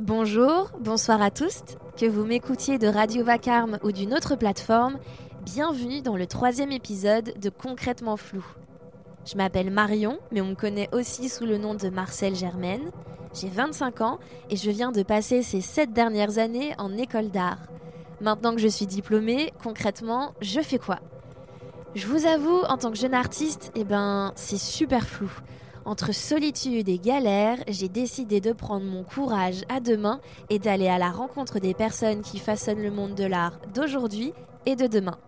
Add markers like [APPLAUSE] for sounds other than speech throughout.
Bonjour, bonsoir à tous, que vous m'écoutiez de Radio Vacarme ou d'une autre plateforme, bienvenue dans le troisième épisode de Concrètement Flou. Je m'appelle Marion, mais on me connaît aussi sous le nom de Marcel Germaine. J'ai 25 ans et je viens de passer ces 7 dernières années en école d'art. Maintenant que je suis diplômée, concrètement, je fais quoi? Je vous avoue, en tant que jeune artiste, eh ben, c'est super flou. Entre solitude et galère, j'ai décidé de prendre mon courage à deux mains et d'aller à la rencontre des personnes qui façonnent le monde de l'art d'aujourd'hui et de demain.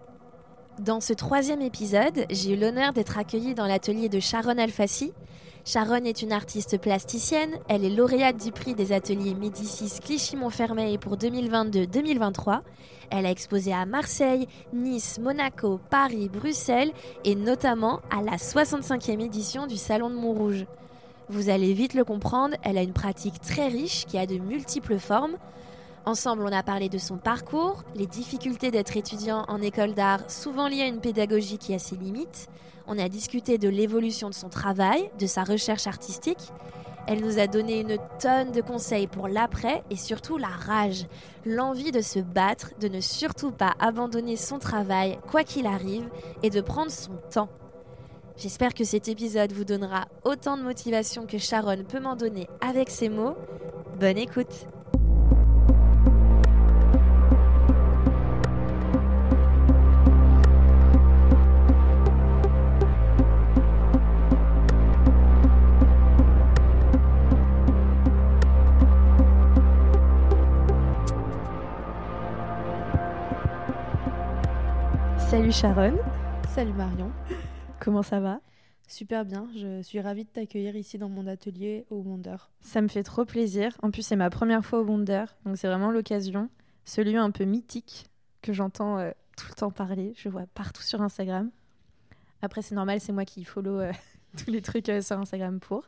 Dans ce troisième épisode, j'ai eu l'honneur d'être accueillie dans l'atelier de Sharon Alfassi. Sharon est une artiste plasticienne, elle est lauréate du prix des ateliers Médicis Clichy-Montfermeil pour 2022-2023. Elle a exposé à Marseille, Nice, Monaco, Paris, Bruxelles et notamment à la 65e édition du Salon de Montrouge. Vous allez vite le comprendre, elle a une pratique très riche qui a de multiples formes. Ensemble, on a parlé de son parcours, les difficultés d'être étudiant en école d'art, souvent liées à une pédagogie qui a ses limites. On a discuté de l'évolution de son travail, de sa recherche artistique. Elle nous a donné une tonne de conseils pour l'après et surtout la rage, l'envie de se battre, de ne surtout pas abandonner son travail quoi qu'il arrive et de prendre son temps. J'espère que cet épisode vous donnera autant de motivation que Sharon peut m'en donner avec ses mots. Bonne écoute Salut Sharon. Salut Marion. Comment ça va? Super bien, je suis ravie de t'accueillir ici dans mon atelier au Wonder. Ça me fait trop plaisir. En plus, c'est ma première fois au Wonder, donc c'est vraiment l'occasion. Ce lieu un peu mythique que j'entends euh, tout le temps parler, je vois partout sur Instagram. Après, c'est normal, c'est moi qui follow euh, [LAUGHS] tous les trucs euh, sur Instagram pour.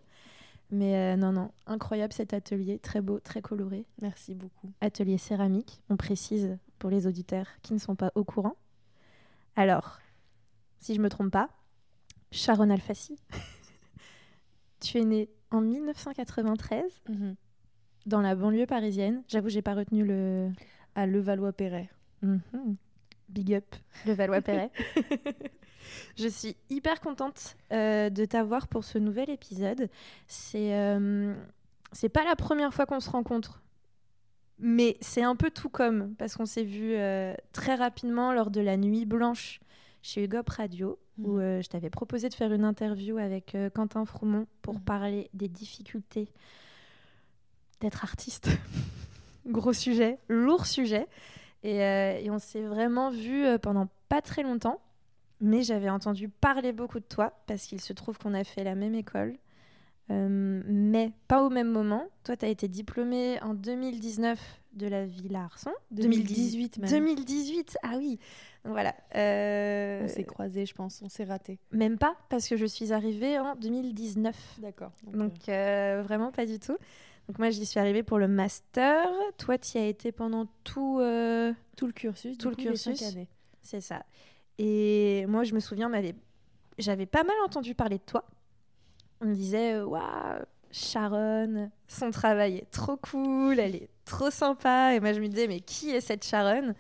Mais non, non, incroyable cet atelier, très beau, très coloré. Merci beaucoup. Atelier céramique, on précise pour les auditeurs qui ne sont pas au courant. Alors, si je me trompe pas, Sharon Alfassi, [LAUGHS] tu es née en 1993 mhm. dans la banlieue parisienne. J'avoue, j'ai pas retenu le. À Levallois-Perret. Mhm. Big up, Levallois-Perret. [LAUGHS] je suis hyper contente euh, de t'avoir pour ce nouvel épisode. C'est euh, c'est pas la première fois qu'on se rencontre. Mais c'est un peu tout comme, parce qu'on s'est vu euh, très rapidement lors de la nuit blanche chez Hugo Radio, où mhm. euh, je t'avais proposé de faire une interview avec euh, Quentin Froumont pour mhm. parler des difficultés d'être artiste. [LAUGHS] Gros sujet, lourd sujet. Et, et on s'est vraiment vu pendant pas très longtemps, mais j'avais entendu parler beaucoup de toi, parce qu'il se trouve qu'on a fait la même école. Euh, mais pas au même moment. Toi, tu as été diplômée en 2019 de la Villa Arson. 2018 même. 2018, ah oui. voilà. Euh, on s'est croisés, je pense. On s'est ratés. Même pas, parce que je suis arrivée en 2019. D'accord. Donc, euh, vraiment pas du tout. Donc moi, j'y suis arrivée pour le master. Toi, tu y as été pendant tout... Tout le cursus. Tout le cursus. C'est ça. Et moi, je me souviens, j'avais pas mal entendu parler de toi on me disait euh, waouh Sharon, son travail est trop cool, elle est trop sympa. Et moi, je me disais, mais qui est cette Sharon?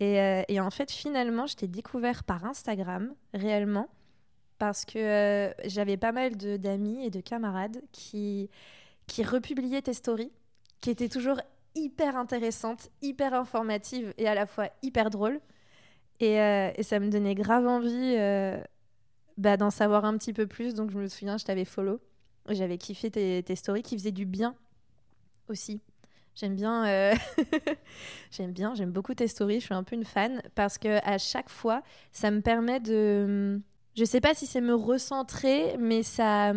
Et, euh, et, en fait, finalement, je t'ai découvert par Instagram, réellement, parce que euh, j'avais pas mal d'amis et de camarades qui, qui republiaient tes stories, qui étaient toujours hyper intéressantes, hyper informatives et à la fois hyper drôles. Et ça me donnait grave envie bah, d'en savoir un petit peu plus. Donc, je me souviens, je t'avais follow. J'avais kiffé tes, stories qui faisaient du bien aussi. J'aime bien, euh, [LAUGHS] j'aime bien, j'aime beaucoup tes stories. Je suis un peu une fan parce que à chaque fois, ça me permet de, je sais pas si c'est me recentrer, mais ça,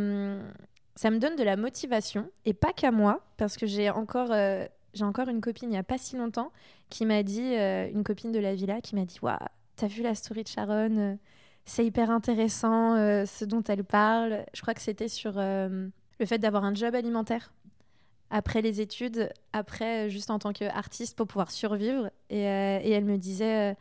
ça me donne de la motivation et pas qu'à moi parce que j'ai encore, euh, j'ai encore une copine il y a pas si longtemps qui m'a dit, euh, une copine de la villa qui m'a dit, waouh, t'as vu la story de Sharon c'est hyper intéressant euh, ce dont elle parle. Je crois que c'était sur euh, le fait d'avoir un job alimentaire après les études, après juste en tant qu'artiste pour pouvoir survivre. Et, euh, elle me disait,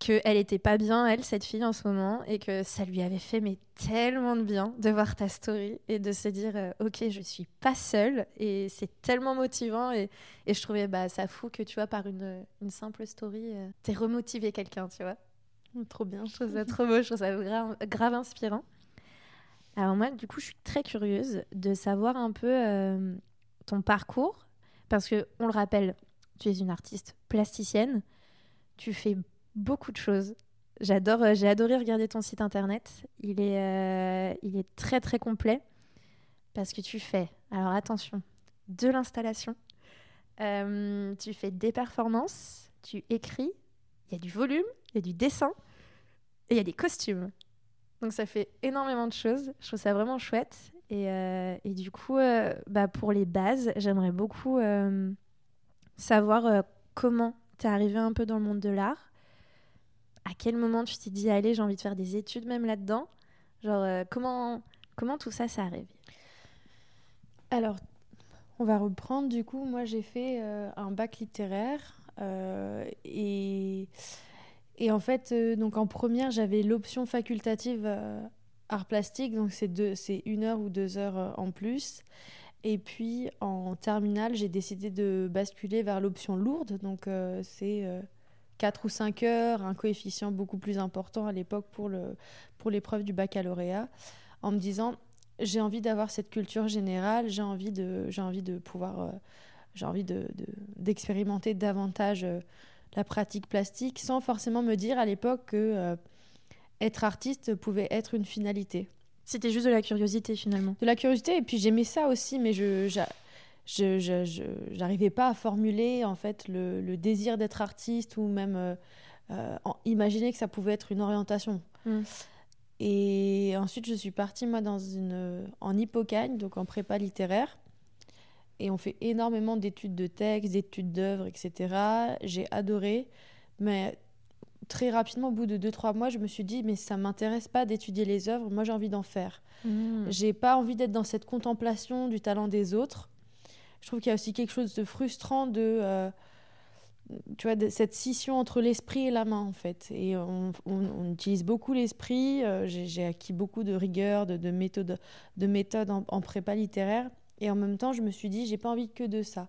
qu'elle était pas bien, elle, cette fille en ce moment, et que ça lui avait fait mais tellement de bien de voir ta story et de se dire euh, ok, je suis pas seule et c'est tellement motivant et, je trouvais bah ça fou que tu vois par une, une simple story, euh, t'es remotivé quelqu'un, tu vois. Trop bien. Je trouve ça trop beau, je trouve ça grave, inspirant. Alors moi, du coup, je suis très curieuse de savoir un peu euh, ton parcours parce que on le rappelle, tu es une artiste plasticienne, tu fais beaucoup de choses. J'adore, euh, j'ai adoré regarder ton site internet. Il est, euh, il est très très complet parce que tu fais, alors attention, de l'installation, tu fais des performances, tu écris, il y a du volume, il y a du dessin et il y a des costumes. Donc ça fait énormément de choses. Je trouve ça vraiment chouette. Et, et du coup, bah pour les bases, j'aimerais beaucoup savoir comment tu es arrivé un peu dans le monde de l'art à quel moment tu t'es dit, allez, j'ai envie de faire des études même là-dedans? Genre, euh, comment, comment tout ça s'est arrivé Alors, on va reprendre. Du coup, moi, j'ai fait euh, un bac littéraire. Euh, et, et en fait, donc en première, j'avais l'option facultative art plastique. Donc, c'est une heure ou deux heures en plus. Et puis, en terminale, j'ai décidé de basculer vers l'option lourde. Donc, c'est 4 ou 5 heures, un coefficient beaucoup plus important à l'époque pour, le, pour l'épreuve du baccalauréat, en me disant j'ai envie d'avoir cette culture générale, j'ai envie de, envie de pouvoir, euh, j'ai envie de, d'expérimenter davantage euh, la pratique plastique, sans forcément me dire à l'époque que euh, être artiste pouvait être une finalité. C'était juste de la curiosité finalement. De la curiosité, et puis j'aimais ça aussi, mais je, je n'arrivais pas à formuler en fait le, le désir d'être artiste ou même euh, euh, imaginer que ça pouvait être une orientation. Mm. Et ensuite, je suis partie moi dans une en Hippocagne, donc en prépa littéraire. Et on fait énormément d'études de textes, d'études d'œuvres, etc. J'ai adoré, mais très rapidement, au bout de 2-3 mois, je me suis dit, mais ça m'intéresse pas d'étudier les œuvres, moi j'ai envie d'en faire. Mm. J'ai pas envie d'être dans cette contemplation du talent des autres je trouve qu'il y a aussi quelque chose de frustrant de euh, tu vois, de cette scission entre l'esprit et la main, en fait. Et on, on, utilise beaucoup l'esprit. Euh, j'ai acquis beaucoup de rigueur, de, de méthode, de méthode en, prépa littéraire. Et en même temps, je me suis dit, j'ai pas envie que de ça.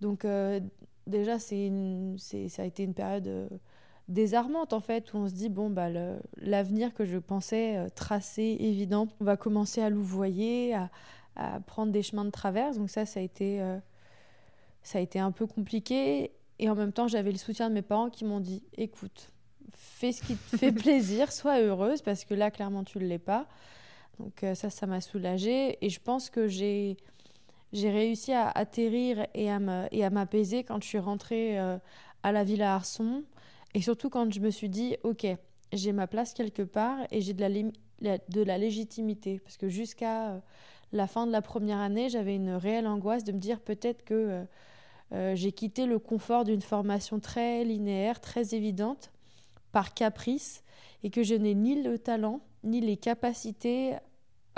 Donc, euh, déjà, c'est ça a été une période désarmante, en fait, où on se dit, bon, bah, l'avenir que je pensais tracé, évident, on va commencer à louvoyer, à, à prendre des chemins de traverse. Donc ça, ça a été, euh, ça a été un peu compliqué. Et en même temps, j'avais le soutien de mes parents qui m'ont dit, écoute, fais ce qui te fait [LAUGHS] plaisir, sois heureuse, parce que là, clairement, tu ne l'es pas. Donc euh, ça, ça m'a soulagée. Et je pense que j'ai, j'ai réussi à atterrir et à, m'apaiser quand je suis rentrée euh, à la Villa Arson. Et surtout quand je me suis dit, OK, j'ai ma place quelque part et j'ai de la, de la légitimité. Parce que jusqu'à la fin de la première année, j'avais une réelle angoisse de me dire peut-être que euh, euh, j'ai quitté le confort d'une formation très linéaire, très évidente, par caprice, et que je n'ai ni le talent, ni les capacités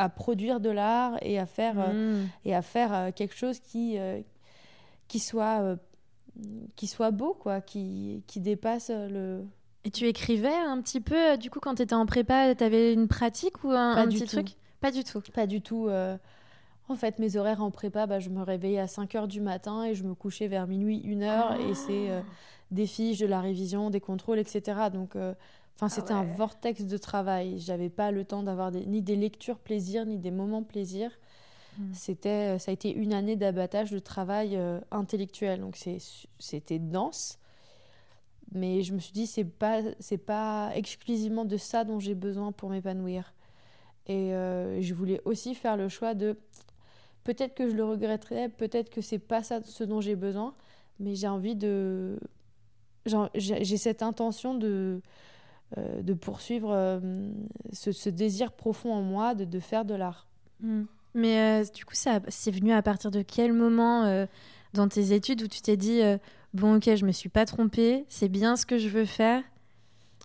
à produire de l'art et à faire, euh, mmh. et à faire quelque chose qui, qui, soit, qui soit beau, quoi, qui, qui dépasse le, et tu écrivais un petit peu, du coup, quand tu étais en prépa, tu avais une pratique ou un, petit truc? Pas du tout. Pas du tout. Euh, en fait, mes horaires en prépa, bah, je me réveillais à 5 h du matin et je me couchais vers minuit, 1 h. Et c'est euh, des fiches, de la révision, des contrôles, etc. Donc, euh, enfin, ah c'était un vortex de travail. J'avais pas le temps d'avoir ni des lectures plaisir, ni des moments plaisir. Hmm. C'était, ça a été une année d'abattage de travail intellectuel. Donc, c'était dense. Mais je me suis dit, c'est pas, c'est pas exclusivement de ça dont j'ai besoin pour m'épanouir. Et euh, je voulais aussi faire le choix de peut-être que je le regretterais, peut-être que c'est pas ça ce dont j'ai besoin, mais j'ai envie de. J'ai cette intention de, euh, de poursuivre euh, ce, désir profond en moi de, de faire de l'art. Hmm. Mais du coup, ça c'est venu à partir de quel moment dans tes études où tu t'es dit bon, ok, je me suis pas trompée, c'est bien ce que je veux faire?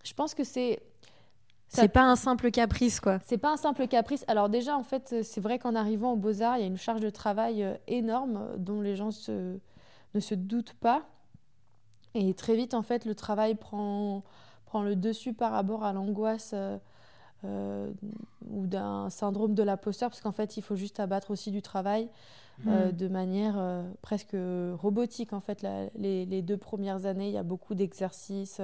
Je pense que c'est c'est pas un simple caprice, quoi. C'est pas un simple caprice. Alors déjà, en fait, c'est vrai qu'en arrivant aux Beaux-Arts, il y a une charge de travail euh, énorme euh, dont les gens ne se doutent pas. Et très vite, en fait, le travail prend, prend le dessus par rapport à l'angoisse euh, euh, ou d'un syndrome de l'imposteur, parce qu'en fait, il faut juste abattre aussi du travail euh, Mm. de manière presque robotique. En fait, la- les, les deux premières années, il y a beaucoup d'exercices,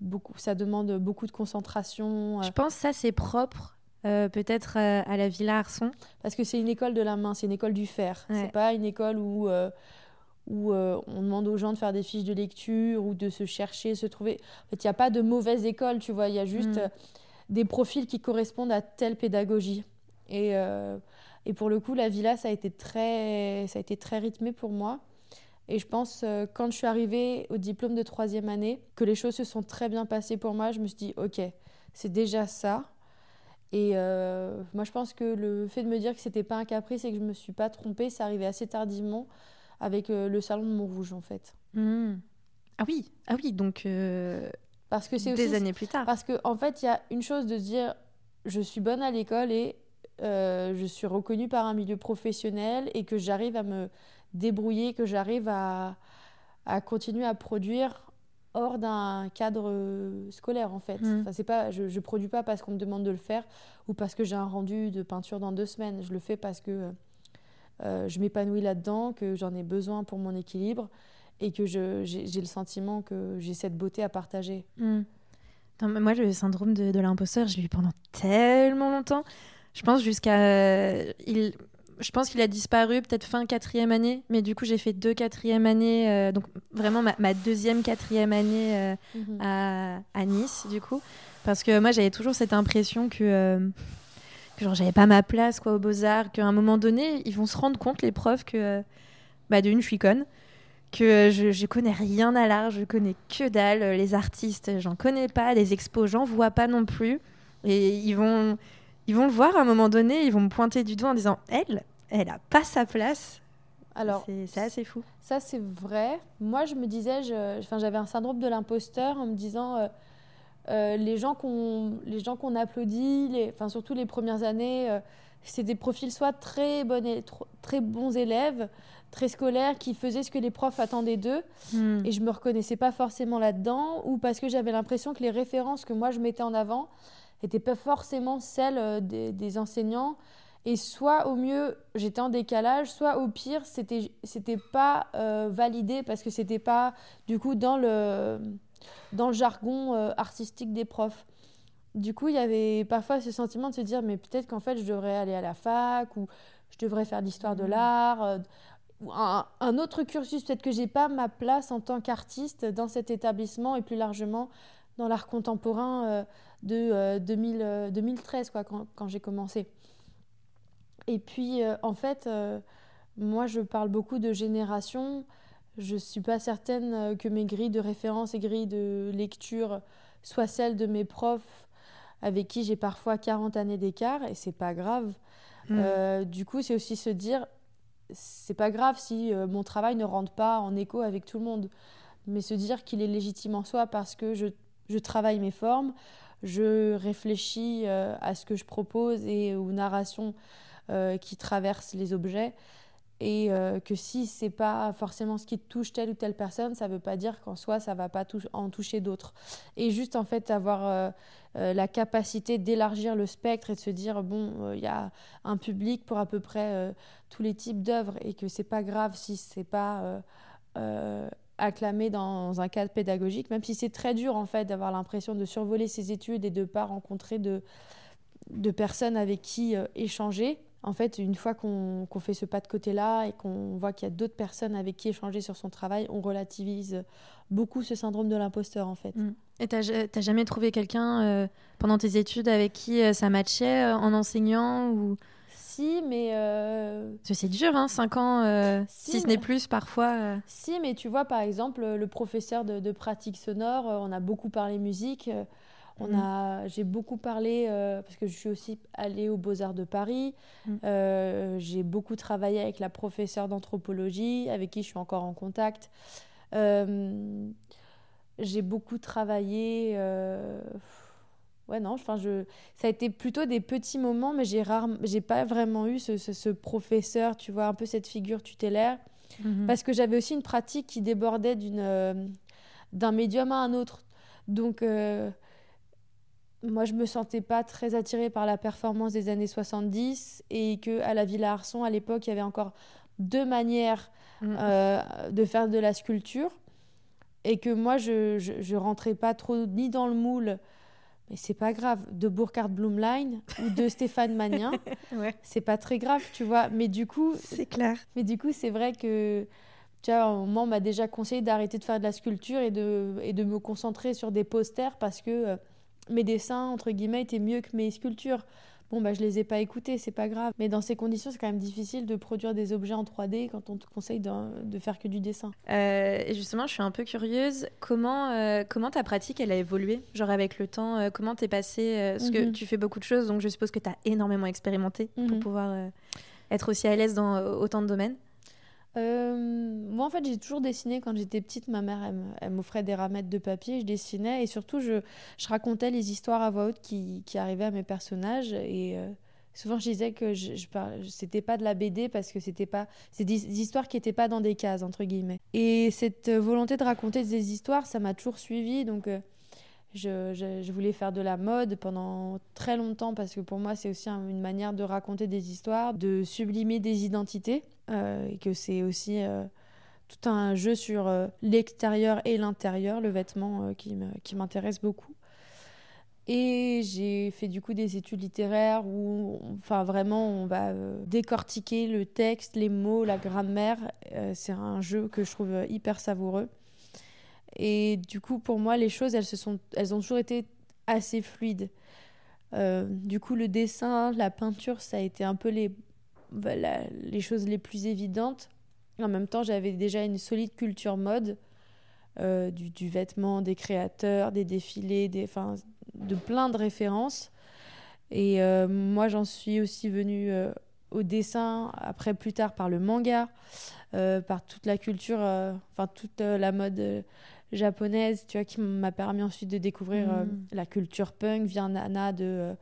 beaucoup, ça demande beaucoup de concentration, Je pense que ça, c'est propre euh, peut-être euh, à la Villa Arson. parce que c'est une école de la main, c'est une école du. Ouais. C'est pas une école où, euh, où euh, on demande aux gens de faire des fiches de lecture ou de se chercher, se trouver. En fait, il n'y a pas de mauvaise école, tu vois, il y a juste Mm. euh, des profils qui correspondent à telle pédagogie. Et, euh, et pour le coup, la villa, ça a été très, ça a été très rythmé pour moi. Et je pense, quand je suis arrivée au diplôme de troisième année, que les choses se sont très bien passées pour moi. Je me suis dit, OK, c'est déjà ça. Et moi, je pense que le fait de me dire que c'était pas un caprice et que je me suis pas trompée, c'est arrivé assez tardivement avec euh, le salon de Montrouge, en fait. Mm. Ah oui, ah oui, donc euh, Parce que c'est des aussi années plus tard. Parce qu'en en fait, il y a une chose de se dire je suis bonne à l'école et euh, je suis reconnue par un milieu professionnel et que j'arrive à me débrouiller, que j'arrive à, à continuer à produire hors d'un cadre scolaire en fait. Mm. Enfin, c'est pas, je ne produis pas parce qu'on me demande de le faire ou parce que j'ai un rendu de peinture dans deux semaines. Je le fais parce que euh, je m'épanouis là-dedans, que j'en ai besoin pour mon équilibre et que j'ai le sentiment que j'ai cette beauté à partager. Mm. Non, mais moi, le syndrome de, de l'imposteur, je l'ai eu pendant tellement longtemps. Je pense jusqu'à. Il... Je pense qu'il a disparu peut-être fin quatrième année, mais du coup, j'ai fait deux quatrième années, euh, donc vraiment ma, ma deuxième quatrième année euh, Mhm. à, à Nice, du coup. Parce que moi, j'avais toujours cette impression que, euh, que genre, j'avais pas ma place quoi, aux Beaux-Arts, qu'à un moment donné, ils vont se rendre compte, les profs, que euh, bah, d'une, je suis conne, que je, je connais rien à l'art, je connais que dalle. Les artistes, j'en connais pas, les expos, j'en vois pas non plus. Et ils vont, ils vont le voir à un moment donné, ils vont me pointer du doigt en disant Elle, elle a pas sa place. Alors, C'est- c'est assez fou. Ça, c'est vrai. Moi, je me disais, j'avais un syndrome de l'imposteur en me disant, euh, euh, les gens qu'on les gens qu'on applaudit, les, enfin, surtout les premières années, euh, c'est des profils soit très, bonnes très bons élèves, très scolaires, qui faisaient ce que les profs attendaient d'eux, Mm. et je me reconnaissais pas forcément là-dedans, ou parce que j'avais l'impression que les références que moi je mettais en avant n'étaient pas forcément celles euh, des, des enseignants. Et soit au mieux j'étais en décalage, soit au pire c'était c'était pas euh, validé parce que c'était pas du coup dans le dans le jargon euh, artistique des profs. Du coup, il y avait parfois ce sentiment de se dire mais peut-être qu'en fait je devrais aller à la fac ou je devrais faire de l'histoire de Mhm. l'art euh, ou un, un autre cursus. Peut-être que j'ai pas ma place en tant qu'artiste dans cet établissement et plus largement dans l'art contemporain euh, de euh, 2000, euh, 2013 quoi, quand, quand j'ai commencé. Et puis en fait, moi je parle beaucoup de génération. Je suis pas certaine euh, que mes grilles de référence et grilles de lecture soient celles de mes profs avec qui j'ai parfois 40 années d'écart et c'est pas grave. Mm. Euh, du coup, c'est aussi se dire, c'est pas grave si euh, mon travail ne rentre pas en écho avec tout le monde, mais se dire qu'il est légitime en soi parce que je, je travaille mes formes, je réfléchis euh, à ce que je propose et aux narrations qui traversent les objets. Et euh, que si c'est pas forcément ce qui touche telle ou telle personne, ça veut pas dire qu'en soi ça va pas en toucher d'autres. Et juste en fait avoir euh, euh, la capacité d'élargir le spectre et de se dire bon, il y a un public pour à peu près tous les types d'œuvres et que c'est pas grave si c'est pas acclamé dans un cadre pédagogique, même si c'est très dur en fait d'avoir l'impression de survoler ses études et de pas rencontrer de, personnes avec qui échanger. En fait, une fois qu'on fait ce pas de côté-là et qu'on voit qu'il y a d'autres personnes avec qui échanger sur son travail, on relativise beaucoup ce syndrome de l'imposteur en fait. Mm. Et t'as ja- t'as jamais trouvé quelqu'un euh, pendant tes études avec qui euh, ça matchait euh, en enseignant ou... Si, mais c'est dur, hein, 5 ans, Si, si ce n'est plus parfois. Si, mais tu vois, par exemple, le professeur de, de pratique sonore, on a beaucoup parlé musique. On Mhm. a, j'ai beaucoup parlé, euh, parce que je suis aussi allée aux Beaux-Arts de Paris. Mhm. Euh, j'ai beaucoup travaillé avec la professeure d'anthropologie, avec qui je suis encore en contact. Euh, j'ai beaucoup travaillé. Ouais, non, enfin, je... ça a été plutôt des petits moments, mais j'ai rare... j'ai pas vraiment eu ce, ce- ce professeur, tu vois, un peu cette figure tutélaire. Mhm. Parce que j'avais aussi une pratique qui débordait d'une, d'un médium à un autre. Donc, moi, je me sentais pas très attirée par la performance des années 70 et que à la Villa Arson, à l'époque, il y avait encore deux manières mm. euh, de faire de la sculpture et que moi, je, je, rentrais pas trop ni dans le moule, mais c'est pas grave, de Burkhard Blumlein ou de [LAUGHS] Stéphane Magnin. ouais. C'est pas très grave, tu vois. Mais du coup. C'est clair. Mais du coup, c'est vrai que. Tu vois, un moment, on m'a déjà conseillé d'arrêter de faire de la sculpture et de, et de me concentrer sur des posters parce que euh, mes dessins, entre guillemets, étaient mieux que mes sculptures. Bon, bah, je les ai pas écoutés, c'est pas grave. Mais dans ces conditions, c'est quand même difficile de produire des objets en 3D quand on te conseille de, faire que du dessin. Euh, et justement, je suis un peu curieuse. Comment, euh, comment ta pratique, elle a évolué Genre avec le temps, euh, comment t'es passé Parce que mhm. tu fais beaucoup de choses, donc je suppose que tu as énormément expérimenté pour mhm. pouvoir être aussi à l'aise dans autant de domaines. Euh, moi, en fait, j'ai toujours dessiné quand j'étais petite. Ma mère, elle, m'offrait des ramettes de papier, je dessinais et surtout, je, racontais les histoires à voix haute qui, arrivaient à mes personnages. Et euh, souvent, je disais que je, je c'était pas de la BD parce que c'était pas, des, histoires qui n'étaient pas dans des cases entre guillemets. Et cette volonté de raconter des histoires, ça m'a toujours suivi. Donc euh, je, voulais faire de la mode pendant très longtemps parce que pour moi, c'est aussi une manière de raconter des histoires, de sublimer des identités. Euh, et que c'est aussi euh, tout un jeu sur euh, l'extérieur et l'intérieur, le vêtement qui m'intéresse beaucoup. Et j'ai fait du coup des études littéraires où, enfin vraiment, on va décortiquer le texte, les mots, la grammaire. c'est un jeu que je trouve hyper savoureux. Et du coup, pour moi, les choses, elles, se sont, elles ont toujours été assez fluides. du coup, le dessin, la peinture, ça a été un peu les bah, les choses les plus évidentes. En même temps, j'avais déjà une solide culture mode, euh, du, du, vêtement, des créateurs, des défilés, des, de plein de références. Et euh, moi, j'en suis aussi venue euh, au dessin, après plus tard par le manga, par toute la culture, enfin toute la mode japonaise, tu vois, qui m'a permis ensuite de découvrir mm. la culture punk via Nana de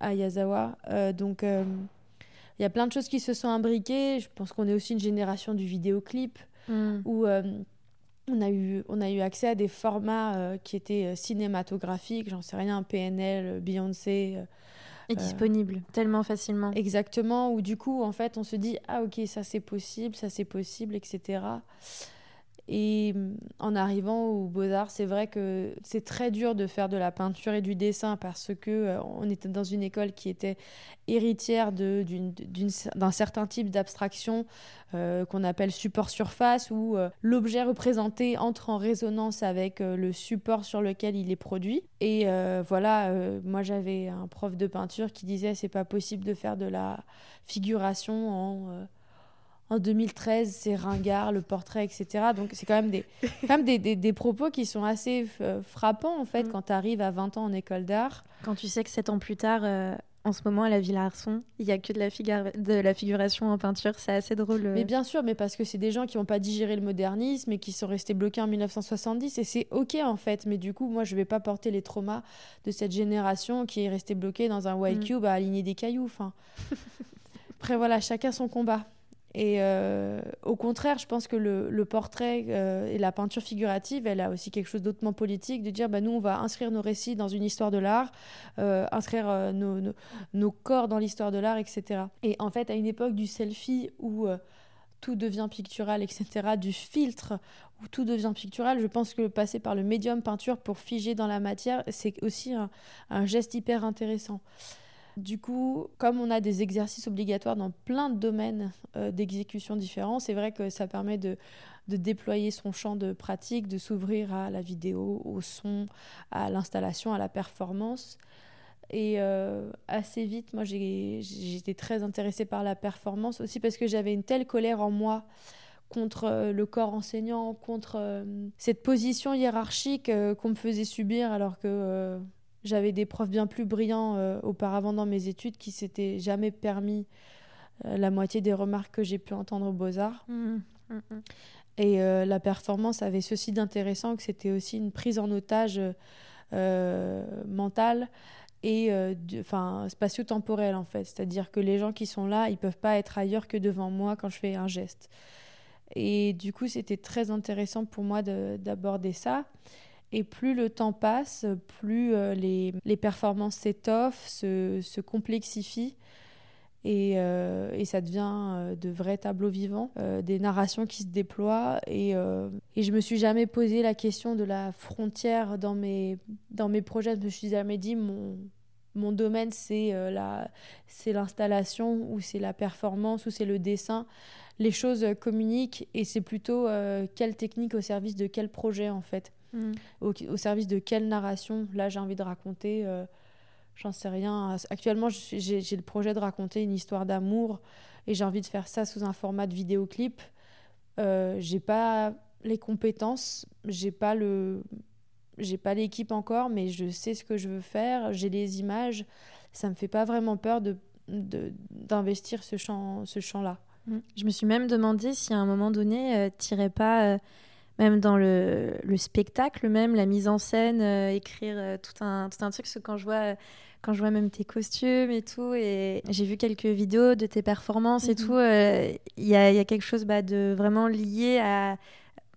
à Yazawa. Euh, donc, euh, il y a plein de choses qui se sont imbriquées. Je pense qu'on est aussi une génération du vidéoclip mm. où on a, eu, on a eu accès à des formats qui étaient cinématographiques, j'en sais rien, PNL, Beyoncé. est disponible tellement facilement. Exactement, où du coup, en fait, on se dit, ah ok, ça c'est possible, ça c'est possible, etc. Et mm, en arrivant au Beaux-Arts, c'est vrai que c'est très dur de faire de la peinture et du dessin parce que euh, on était dans une école qui était héritière d'un certain type d'abstraction euh, qu'on appelle support surface où euh, l'objet représenté entre en résonance avec le support sur lequel il est produit. Et voilà, moi j'avais un prof de peinture qui disait c'est pas possible de faire de la figuration en en 2013, c'est ringard, le portrait, etc. Donc c'est quand même des, [LAUGHS] quand même des, des, propos qui sont assez euh, frappants, en fait, mm. quand tu arrives à 20 ans en école d'art. Quand tu sais que 7 ans plus tard, euh, en ce moment, à la Villa Arson, il n'y a que de la, de la figuration en peinture, c'est assez drôle. Euh. Mais bien sûr, mais parce que c'est des gens qui n'ont pas digéré le modernisme et qui sont restés bloqués en 1970, et c'est OK, en fait. Mais du coup, moi, je ne vais pas porter les traumas de cette génération qui est restée bloquée dans un white mm. cube à aligner des cailloux. Enfin... [LAUGHS] Après, voilà, chacun son combat. Et euh, au contraire, je pense que le, portrait euh, et la peinture figurative, elle a aussi quelque chose d'autrement politique, de dire, bah, nous, on va inscrire nos récits dans une histoire de l'art, euh, inscrire nos, corps dans l'histoire de l'art, etc. Et en fait, à une époque du selfie où tout devient pictural, etc., du filtre où tout devient pictural, je pense que passer par le médium peinture pour figer dans la matière, c'est aussi un geste hyper intéressant. Du coup, comme on a des exercices obligatoires dans plein de domaines euh, d'exécution différents, c'est vrai que ça permet de, déployer son champ de pratique, de s'ouvrir à la vidéo, au son, à l'installation, à la performance. Et euh, assez vite, moi, j'étais très intéressée par la performance aussi parce que j'avais une telle colère en moi contre euh, le corps enseignant, contre cette position hiérarchique qu'on me faisait subir alors que j'avais des profs bien plus brillants euh, auparavant dans mes études qui s'étaient jamais permis euh, la moitié des remarques que j'ai pu entendre aux Beaux-Arts. Mmh, mmh, mmh. Et euh, la performance avait ceci d'intéressant que c'était aussi une prise en otage mentale et enfin spatio-temporelle en fait. C'est-à-dire que les gens qui sont là, ils peuvent pas être ailleurs que devant moi quand je fais un geste. Et du coup, c'était très intéressant pour moi d'aborder ça. Et plus le temps passe, plus les, les, performances s'étoffent, se, se complexifient. Et, et, ça devient de vrais tableaux vivants, des narrations qui se déploient. Et, et je me suis jamais posé la question de la frontière dans mes, dans mes projets. Je me suis jamais dit mon, mon domaine c'est c'est l'installation ou c'est la performance ou c'est le dessin les choses communiquent et c'est plutôt euh, quelle technique au service de quel projet en fait, au, service de quelle narration. Là, j'ai envie de raconter, euh, j'en sais rien. Actuellement, j'ai le projet de raconter une histoire d'amour et j'ai envie de faire ça sous un format de vidéoclip. Euh, j'ai pas les compétences, j'ai pas le j'ai pas l'équipe encore, mais je sais ce que je veux faire, j'ai les images. Ça me fait pas vraiment peur de d'investir ce champ ce champ là. Mm. Je me suis même demandé si à un moment donné, euh, tu n'irais pas, euh, même dans le, le, spectacle, même la mise en scène, euh, écrire tout, un, tout un truc. Parce que quand je vois quand je vois même tes costumes et tout, et j'ai vu quelques vidéos de tes performances et mm-hmm. tout, il y, a, y, a, quelque chose bah, de vraiment lié à,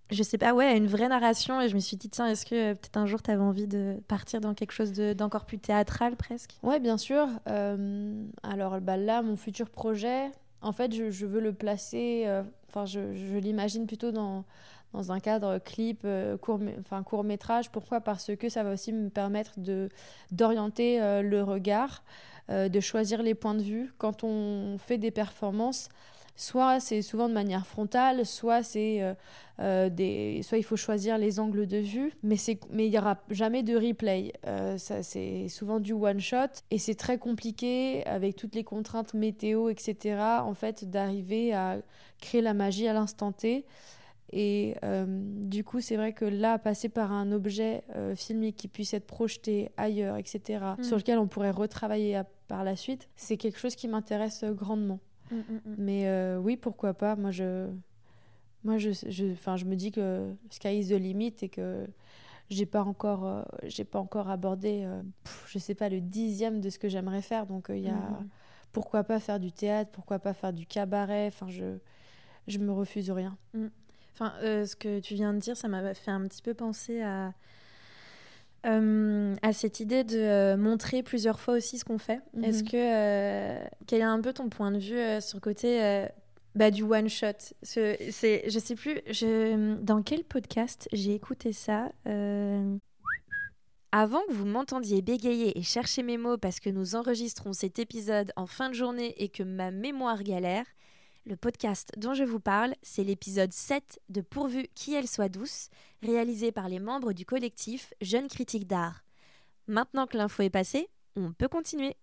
je sais pas, ouais, à une vraie narration. Et je me suis dit, tiens, est-ce que peut-être un jour tu avais envie de partir dans quelque chose d'encore plus théâtral presque? Ouais, bien sûr. alors bah, là, mon futur projet, en fait, je, veux le placer, euh, enfin, je, l'imagine plutôt dans, dans un cadre clip, euh, court, enfin, court métrage. Pourquoi? Parce que ça va aussi me permettre d'orienter euh, le regard, de choisir les points de vue. Quand on fait des performances, soit c'est souvent de manière frontale, soit c'est euh, euh, des, soit il faut choisir les angles de vue, mais c'est, mais il y aura jamais de replay. Euh, ça c'est souvent du one shot et c'est très compliqué avec toutes les contraintes météo, etc. En fait, d'arriver à créer la magie à l'instant T. Et du coup, c'est vrai que là, passer par un objet filmique qui puisse être projeté ailleurs, etc., mm. sur lequel on pourrait retravailler par la suite, c'est quelque chose qui m'intéresse grandement. Mm, mm. Mais euh, oui, pourquoi pas. Moi, je, moi, je, je, je me dis que sky is the limit et que j'ai pas encore, euh, j'ai pas encore abordé, euh, je sais pas, le dixième de ce que j'aimerais faire. Donc, il y a pourquoi pas faire du théâtre, pourquoi pas faire du cabaret. Enfin, je, je me refuse rien. Enfin, ce que tu viens de dire, ça m'a fait un petit peu penser à euh, à cette idée de euh, montrer plusieurs fois aussi ce qu'on fait. Mhm. Est-ce que euh, quel est un peu ton point de vue sur le côté bah, du one shot? C'est, Je sais plus je, dans quel podcast j'ai écouté ça. Avant que vous m'entendiez bégayer et chercher mes mots parce que nous enregistrons cet épisode en fin de journée et que ma mémoire galère, le podcast dont je vous parle, c'est l'épisode 7 de Pourvu qu'elle soit douce, réalisé par les membres du collectif Jeunes Critiques d'Art. Maintenant que l'info est passée, on peut continuer.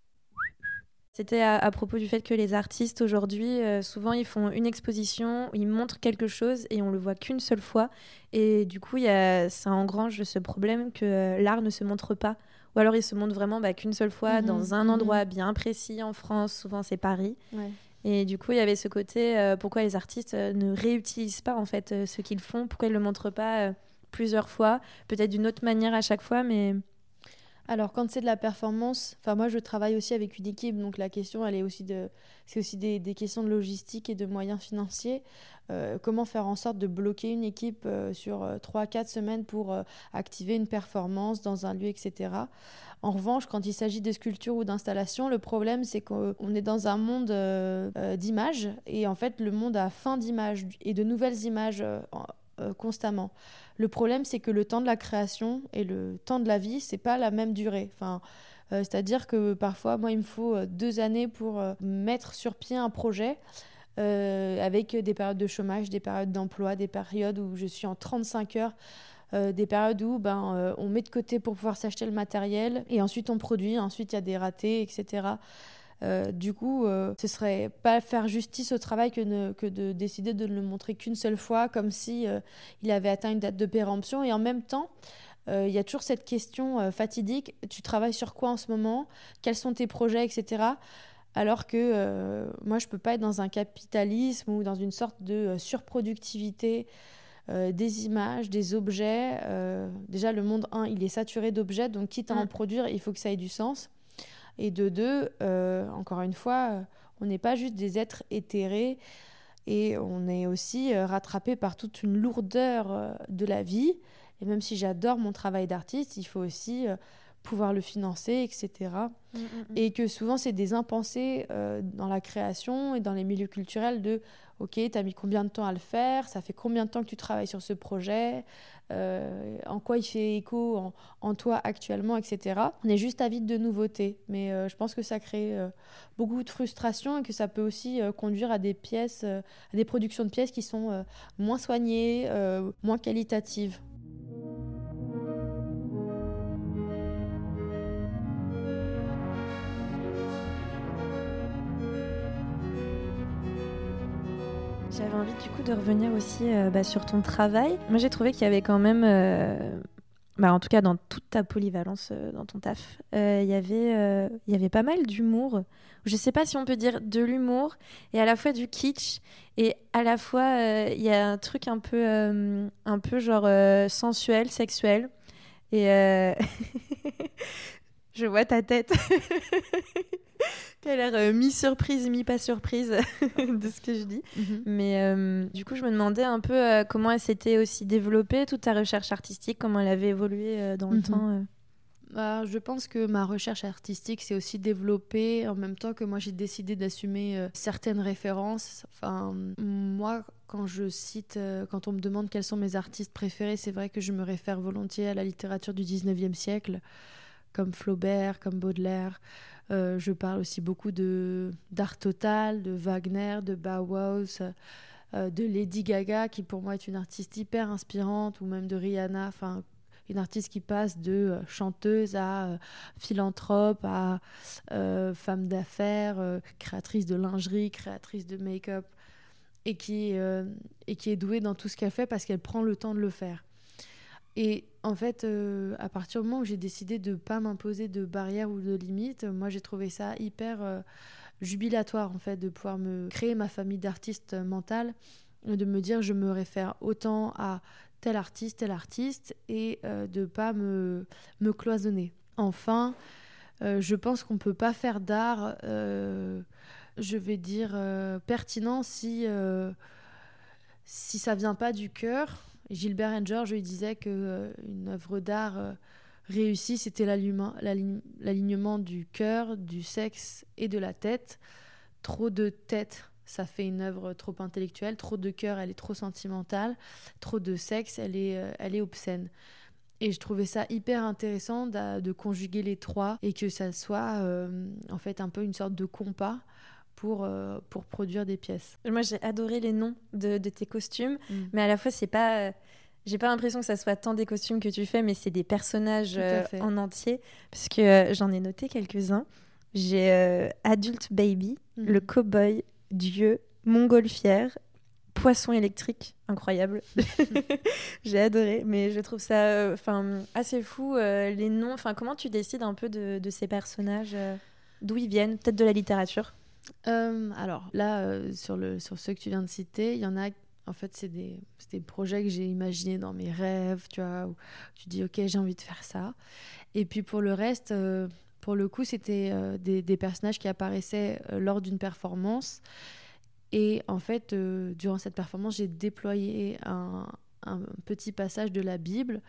C'était à, propos du fait que les artistes aujourd'hui, euh, souvent ils font une exposition, ils montrent quelque chose et on le voit qu'une seule fois. Et du coup, y a, ça engrange ce problème que euh, l'art ne se montre pas. Ou alors il se montre vraiment bah, qu'une seule fois mhm. dans un endroit mhm. bien précis en France, souvent c'est Paris. Et du coup, il y avait ce côté euh, pourquoi les artistes euh, ne réutilisent pas en fait euh, ce qu'ils font, pourquoi ils le montrent pas plusieurs fois, peut-être d'une autre manière à chaque fois, mais alors quand c'est de la performance, enfin moi je travaille aussi avec une équipe, donc la question elle est aussi de, c'est aussi des, questions de logistique et de moyens financiers. comment faire en sorte de bloquer une équipe sur 3-4 semaines pour activer une performance dans un lieu, etc. En revanche, quand il s'agit de sculpture ou d'installation, le problème c'est qu'on est dans un monde euh, euh, d'images et en fait le monde a faim d'images et de nouvelles images euh, constamment. Le problème c'est que le temps de la création et le temps de la vie c'est pas la même durée. Enfin, c'est-à-dire que parfois moi il me faut deux années pour mettre sur pied un projet. avec des périodes de chômage, des périodes d'emploi, des périodes où je suis en 35 heures euh, des périodes où ben, euh, on met de côté pour pouvoir s'acheter le matériel et ensuite on produit, ensuite il y a des ratés, etc. Euh, du coup, ce serait pas faire justice au travail que, que de décider de ne le montrer qu'une seule fois, comme si il avait atteint une date de péremption. Et en même temps, il y a toujours cette question fatidique tu travailles sur quoi en ce moment? Quels sont tes projets, etc. Alors que moi, je peux pas être dans un capitalisme ou dans une sorte de surproductivité euh, des images, des objets. Euh, déjà, le monde 1, il est saturé d'objets, donc quitte à en produire, il faut que ça ait du sens. Et de deux, euh, encore une fois, on n'est pas juste des êtres éthérés et on est aussi rattrapé par toute une lourdeur de la vie. Et même si j'adore mon travail d'artiste, il faut aussi pouvoir le financer, etc. Mm, mm, mm. Et que souvent, c'est des impensés dans la création et dans les milieux culturels de Ok, tu as mis combien de temps à le faire Ça fait combien de temps que tu travailles sur ce projet euh, En quoi il fait écho en, toi actuellement, etc. On est juste avide de nouveautés. Mais euh, je pense que ça crée euh, beaucoup de frustration et que ça peut aussi conduire à des pièces, à des productions de pièces qui sont moins soignées, moins qualitatives. J'avais envie du coup de revenir aussi euh, bah, sur ton travail. Moi j'ai trouvé qu'il y avait quand même, euh, bah, en tout cas dans toute ta polyvalence euh, dans ton taf, il y avait, y avait pas mal d'humour. Je sais pas si on peut dire de l'humour et à la fois du kitsch et à la fois il y a un truc un peu, un peu genre sensuel, sexuel. Et [LAUGHS] je vois ta tête. [LAUGHS] Tu as l'air euh, mi-surprise, mi-pas surprise [LAUGHS] de ce que je dis. Mhm. Mais euh, du coup, je me demandais un peu euh, comment elle s'était aussi développée, toute ta recherche artistique, comment elle avait évolué dans le mhm. temps. Bah, je pense que ma recherche artistique s'est aussi développée en même temps que moi j'ai décidé d'assumer certaines références. Enfin, moi, quand je cite, quand on me demande quels sont mes artistes préférés, c'est vrai que je me réfère volontiers à la littérature du 19e siècle, comme Flaubert, comme Baudelaire. Euh, je parle aussi beaucoup de d'art total, de Wagner, de Bauhaus, euh, de Lady Gaga, qui pour moi est une artiste hyper inspirante, ou même de Rihanna, enfin une artiste qui passe de euh, chanteuse à philanthrope, à femme d'affaires, créatrice de lingerie, créatrice de make-up, et qui, et qui est douée dans tout ce qu'elle fait parce qu'elle prend le temps de le faire. En fait, euh, à partir du moment où j'ai décidé de ne pas m'imposer de barrières ou de limites, moi j'ai trouvé ça hyper euh, jubilatoire en fait de pouvoir me créer ma famille d'artistes mentales, de me dire je me réfère autant à tel artiste, tel artiste et euh, de pas me, cloisonner. Enfin, je pense qu'on ne peut pas faire d'art, je vais dire, pertinent si, si ça vient pas du cœur Gilbert Enger, je lui disais qu'une euh, une œuvre d'art euh, réussie, c'était l'alignement du cœur, du sexe et de la tête. Trop de tête, ça fait une œuvre trop intellectuelle. Trop de cœur, elle est trop sentimentale. Trop de sexe, elle est, euh, elle est obscène. Et je trouvais ça hyper intéressant de, conjuguer les trois et que ça soit en fait un peu une sorte de compas pour, euh, pour produire des pièces. Moi, j'ai adoré les noms de, de tes costumes, mm. mais à la fois, c'est pas. Euh, j'ai pas l'impression que ça soit tant des costumes que tu fais, mais c'est des personnages euh, en entier. Parce que j'en ai noté quelques-uns. J'ai Adult Baby, mm. le cowboy, Dieu, Montgolfière, Poisson électrique, incroyable. [LAUGHS] j'ai adoré, mais je trouve ça enfin assez fou, les noms. Enfin, comment tu décides un peu de, de ces personnages D'où ils viennent? Peut-être de la littérature euh, alors là, euh, sur, le, sur ceux que tu viens de citer, il y en a, en fait, c'est des, des, projets que j'ai imaginés dans mes rêves, tu vois, où tu dis, ok, j'ai envie de faire ça. Et puis pour le reste, euh, pour le coup, c'était des, des, personnages qui apparaissaient lors d'une performance. Et en fait, durant cette performance, j'ai déployé un, un petit passage de la Bible.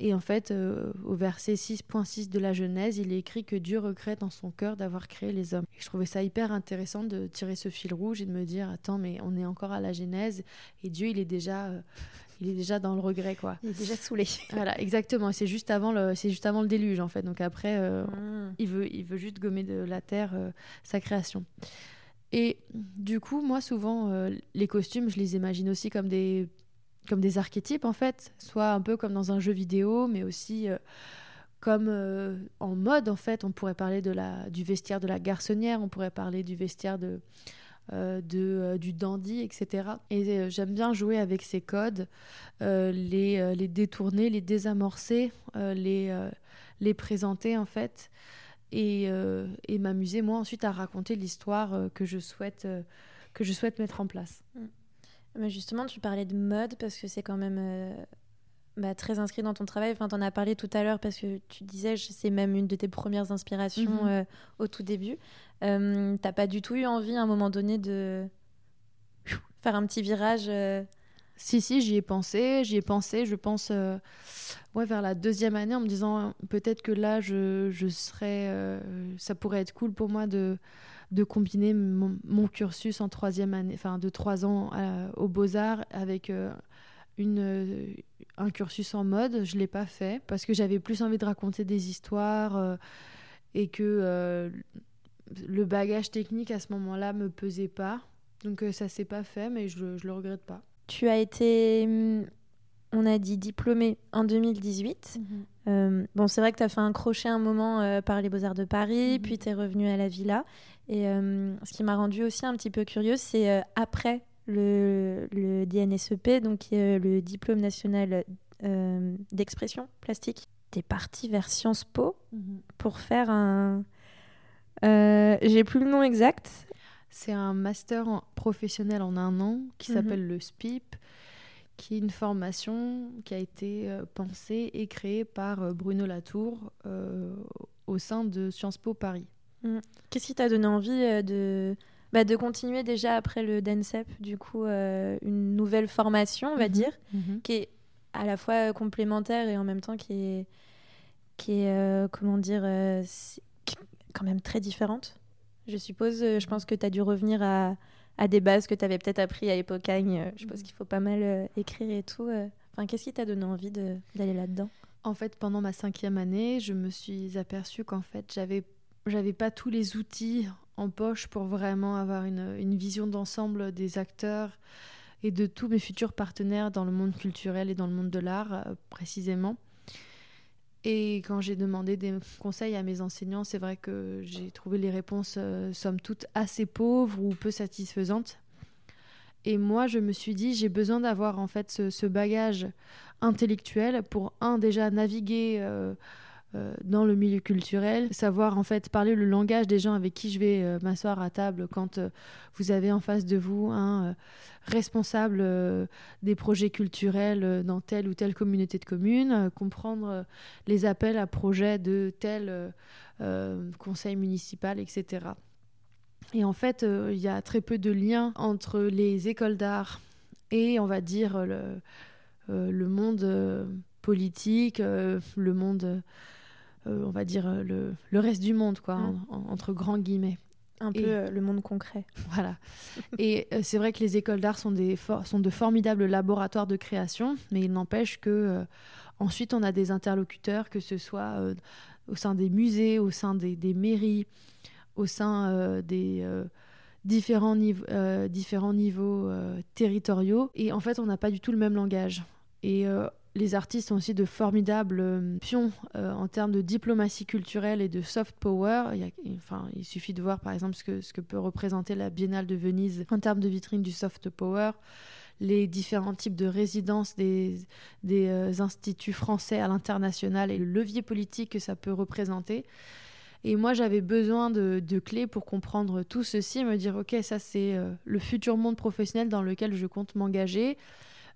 Et en fait, euh, au verset 6.6 de la Genèse, il est écrit que Dieu regrette dans son cœur d'avoir créé les hommes. Et je trouvais ça hyper intéressant de tirer ce fil rouge et de me dire, attends, mais on est encore à la Genèse et Dieu, il est déjà... Euh, il est déjà dans le regret, quoi. Il est déjà saoulé. [LAUGHS] voilà, exactement. C'est juste avant le, c'est juste avant le déluge, en fait. Donc après, euh, mm. il veut, il veut juste gommer de la terre sa création. Et du coup, moi, souvent, les costumes, je les imagine aussi comme des comme des archétypes en fait, soit un peu comme dans un jeu vidéo, mais aussi euh, comme euh, en mode en fait. On pourrait parler de la, du vestiaire de la garçonnière, on pourrait parler du vestiaire de, euh, de du dandy, etc. Et j'aime bien jouer avec ces codes, les, les détourner, les désamorcer, les, les présenter en fait. Et, et m'amuser moi ensuite à raconter l'histoire que je souhaite que je souhaite mettre en place. Mm. Mais justement, tu parlais de mode parce que c'est quand même euh, bah, très inscrit dans ton travail. Enfin, tu en as parlé tout à l'heure parce que tu disais, c'est même une de tes premières inspirations mhm. euh, au tout début. Euh, T'as pas du tout eu envie à un moment donné de faire un petit virage Si, si, j'y ai pensé, j'y ai pensé, je pense, euh, ouais, vers la deuxième année, en me disant peut-être que là, je, je serais, euh, ça pourrait être cool pour moi de, de combiner mon, cursus en troisième année, enfin de trois ans aux Beaux-Arts avec une, un cursus en mode. Je ne l'ai pas fait parce que j'avais plus envie de raconter des histoires et que le bagage technique à ce moment-là me pesait pas. Donc ça s'est pas fait, mais je, ne le regrette pas. Tu as été, hum, on a dit, diplômée en 2018. Mhm. Euh, bon, c'est vrai que tu as fait un crochet un moment euh, par les Beaux-Arts de Paris, mhm. puis tu es revenue à la Villa. Et hum, ce qui m'a rendue aussi un petit peu curieuse, c'est euh, après le, le, DNSEP, donc le diplôme national d'expression plastique, tu es partie vers Sciences Po mhm. pour faire un. J'ai plus le nom exact, c'est un master professionnel en un an qui s'appelle le SPIP, qui est une formation qui a été euh, pensée et créée par euh, Bruno Latour euh, au sein de Sciences Po Paris. Mhm. Qu'est-ce qui t'a donné envie de, bah, de continuer déjà après le DENSEP, du coup, une nouvelle formation, on va mhm. dire, qui est à la fois complémentaire et en même temps qui est, qui est comment dire, quand même très différente je suppose. Je pense que tu as dû revenir à, à des bases que tu avais peut-être appris à Épocagne. Euh, je pense mm. qu'il faut pas mal euh, écrire et tout. Enfin, Qu'est-ce qui t'a donné envie d'aller là-dedans? En fait, pendant ma cinquième année, je me suis aperçue qu'en fait, j'avais j'avais pas tous les outils en poche pour vraiment avoir une, une vision d'ensemble des acteurs et de tous mes futurs partenaires dans le monde culturel et dans le monde de l'art précisément. Et quand j'ai demandé des conseils à mes enseignants, c'est vrai que j'ai trouvé les réponses, euh, somme toute, assez pauvres ou peu satisfaisantes. Et moi, je me suis dit, j'ai besoin d'avoir en fait ce, bagage intellectuel pour, un, déjà naviguer euh, dans le milieu culturel, savoir en fait parler le langage des gens avec qui je vais euh, m'asseoir à table quand euh, vous avez en face de vous un responsable des projets culturels dans telle ou telle communauté de communes, comprendre les appels à projets de tel conseil municipal, etc. Et en fait, il y a très peu de liens entre les écoles d'art et, on va dire, le, monde politique, le monde euh, on va dire, euh, le, le, reste du monde, quoi, mm. entre grands guillemets. Un peu euh, le monde concret. [LAUGHS] Voilà. et c'est vrai que les écoles d'art sont, des sont de formidables laboratoires de création, mais il n'empêche que ensuite on a des interlocuteurs, que ce soit au sein des musées, au sein des, des mairies, au sein des différents, niveaux, différents niveaux territoriaux. Et en fait, on n'a pas du tout le même langage. Et les artistes sont aussi de formidables euh, pions euh, en termes de diplomatie culturelle et de soft power. Il, enfin, il suffit de voir par exemple ce que, peut représenter la Biennale de Venise en termes de vitrine du soft power, les différents types de résidences des, des euh, instituts français à l'international et le levier politique que ça peut représenter. Et moi, j'avais besoin de, clés pour comprendre tout ceci me dire, OK, ça c'est le futur monde professionnel dans lequel je compte m'engager.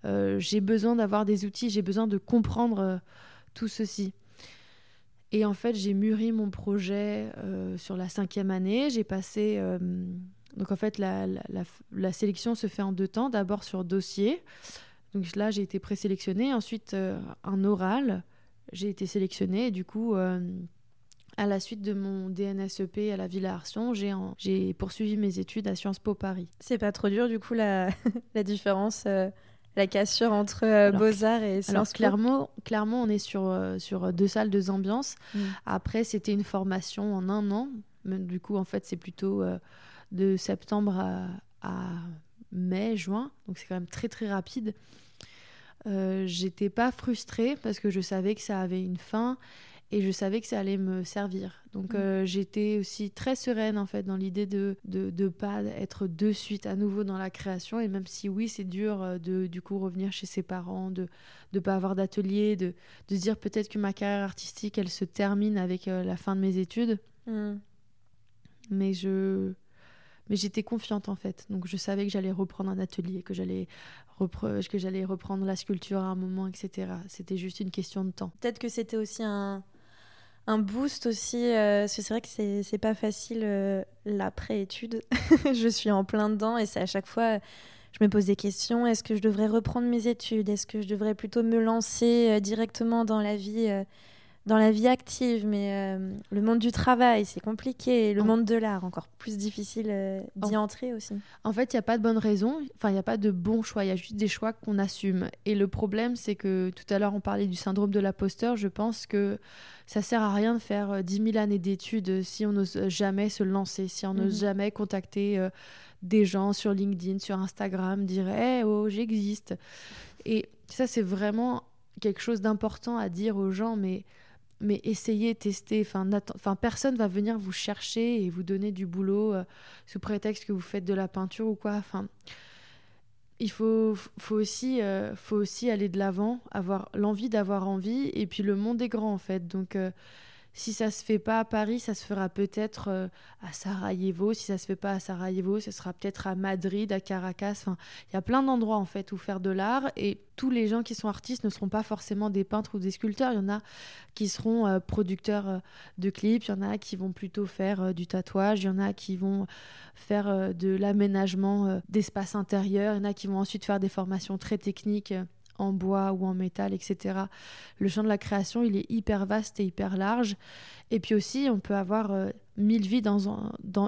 Euh, j'ai besoin d'avoir des outils, j'ai besoin de comprendre euh, tout ceci. Et en fait, j'ai mûri mon projet euh, sur la cinquième année. J'ai passé. donc, en fait, la, sélection se fait en deux temps. D'abord sur dossier. Donc là, j'ai été présélectionnée. Ensuite, un oral. J'ai été sélectionnée. Et du coup, à la suite de mon DNSEP à la Villa Arsion, j'ai poursuivi mes études à Sciences Po Paris. C'est pas trop dur, du coup, la [LAUGHS] différence la cassure entre euh, Beaux-Arts et Sciences Alors clairement, clairement, on est sur, euh, sur deux salles, deux ambiances. Mm. Après, c'était une formation en un an. Du coup, en fait, c'est plutôt euh, de septembre à, mai, juin. Donc c'est quand même très très rapide. J'étais pas frustrée parce que je savais que ça avait une fin et je savais que ça allait me servir. Donc mm. euh, j'étais aussi très sereine en fait dans l'idée de de, de pas être de suite à nouveau dans la création et même si oui c'est dur euh, de du coup revenir chez ses parents, de ne pas avoir d'atelier, de, de dire peut-être que ma carrière artistique elle se termine avec euh, la fin de mes études. Mm. Mais je mais j'étais confiante en fait. Donc je savais que j'allais reprendre un atelier, que j'allais que j'allais reprendre la sculpture à un moment, etc. C'était juste une question de temps. Peut-être que c'était aussi un, un boost aussi, euh, c'est vrai que c'est, c'est pas facile euh, l'après-étude. [LAUGHS] je suis en plein dedans et c'est à chaque fois, je me pose des questions. Est-ce que je devrais reprendre mes études? Est-ce que je devrais plutôt me lancer euh, directement dans la vie euh, dans la vie active, mais euh, le monde du travail, c'est compliqué. Le monde de l'art, encore plus difficile d'y entrer aussi. En fait, il n'y a pas de bonne raison, enfin, il n'y a pas de bon choix, il y a juste des choix qu'on assume. Et le problème, c'est que tout à l'heure, on parlait du syndrome de l'imposteur. Je pense que ça sert à rien de faire 10 000 années d'études si on n'ose jamais se lancer, si on n'ose mhm. jamais contacter des gens sur LinkedIn, sur Instagram, dire hey, oh, j'existe. Et ça, c'est vraiment quelque chose d'important à dire aux gens, mais, mais essayez, testez. Enfin, enfin, personne va venir vous chercher et vous donner du boulot euh, sous prétexte que vous faites de la peinture ou quoi. Enfin, il faut, faut, aussi, euh, faut aussi aller de l'avant, avoir l'envie d'avoir envie. Et puis, le monde est grand, en fait. Donc, euh, si ça se fait pas à Paris, ça se fera peut-être euh, à Sarajevo. Si ça se fait pas à Sarajevo, ce sera peut-être à Madrid, à Caracas. Enfin, il y a plein d'endroits en fait où faire de l'art. Et tous les gens qui sont artistes ne seront pas forcément des peintres ou des sculpteurs. Il y en a qui seront euh, producteurs euh, de clips. Il y en a qui vont plutôt faire du tatouage. Il y en a qui vont faire de l'aménagement d'espace intérieur. Il y en a qui vont ensuite faire des formations très techniques en bois ou en métal, etc. Le champ de la création, il est hyper vaste et hyper large. Et puis aussi, on peut avoir euh, mille vies dans,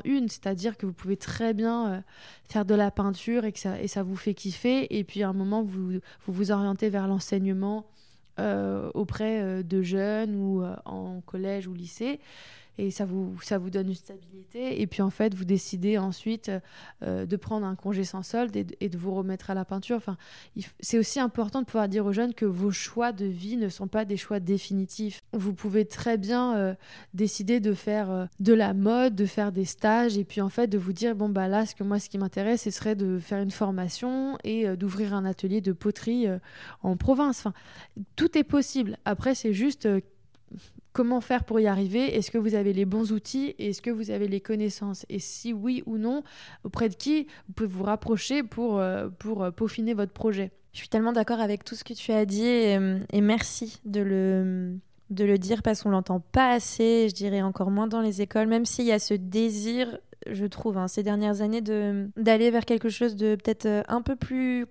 une, c'est-à-dire que vous pouvez très bien euh, faire de la peinture et que ça, et ça vous fait kiffer. Et puis à un moment, vous vous, orientez vers l'enseignement euh, auprès de jeunes ou en collège ou lycée et ça vous, ça vous donne une stabilité. Et puis en fait, vous décidez ensuite euh, de prendre un congé sans solde et, de vous remettre à la peinture. Enfin, c'est aussi important de pouvoir dire aux jeunes que vos choix de vie ne sont pas des choix définitifs. Vous pouvez très bien euh, décider de faire euh, de la mode, de faire des stages, et puis en fait de vous dire bon bah là, ce que moi, ce qui m'intéresse, ce serait de faire une formation et d'ouvrir un atelier de poterie en province. Enfin, tout est possible. Après, c'est juste comment faire pour y arriver? Est-ce que vous avez les bons outils? Est-ce que vous avez les connaissances? Et si oui ou non, auprès de qui vous pouvez vous rapprocher pour, euh, pour euh, peaufiner votre projet? Je suis tellement d'accord avec tout ce que tu as dit et, euh, merci de le, de le dire parce qu'on l'entend pas assez, je dirais encore moins dans les écoles, même s'il y a ce désir, je trouve, hein, ces dernières années, d'aller vers quelque chose de peut-être un peu plus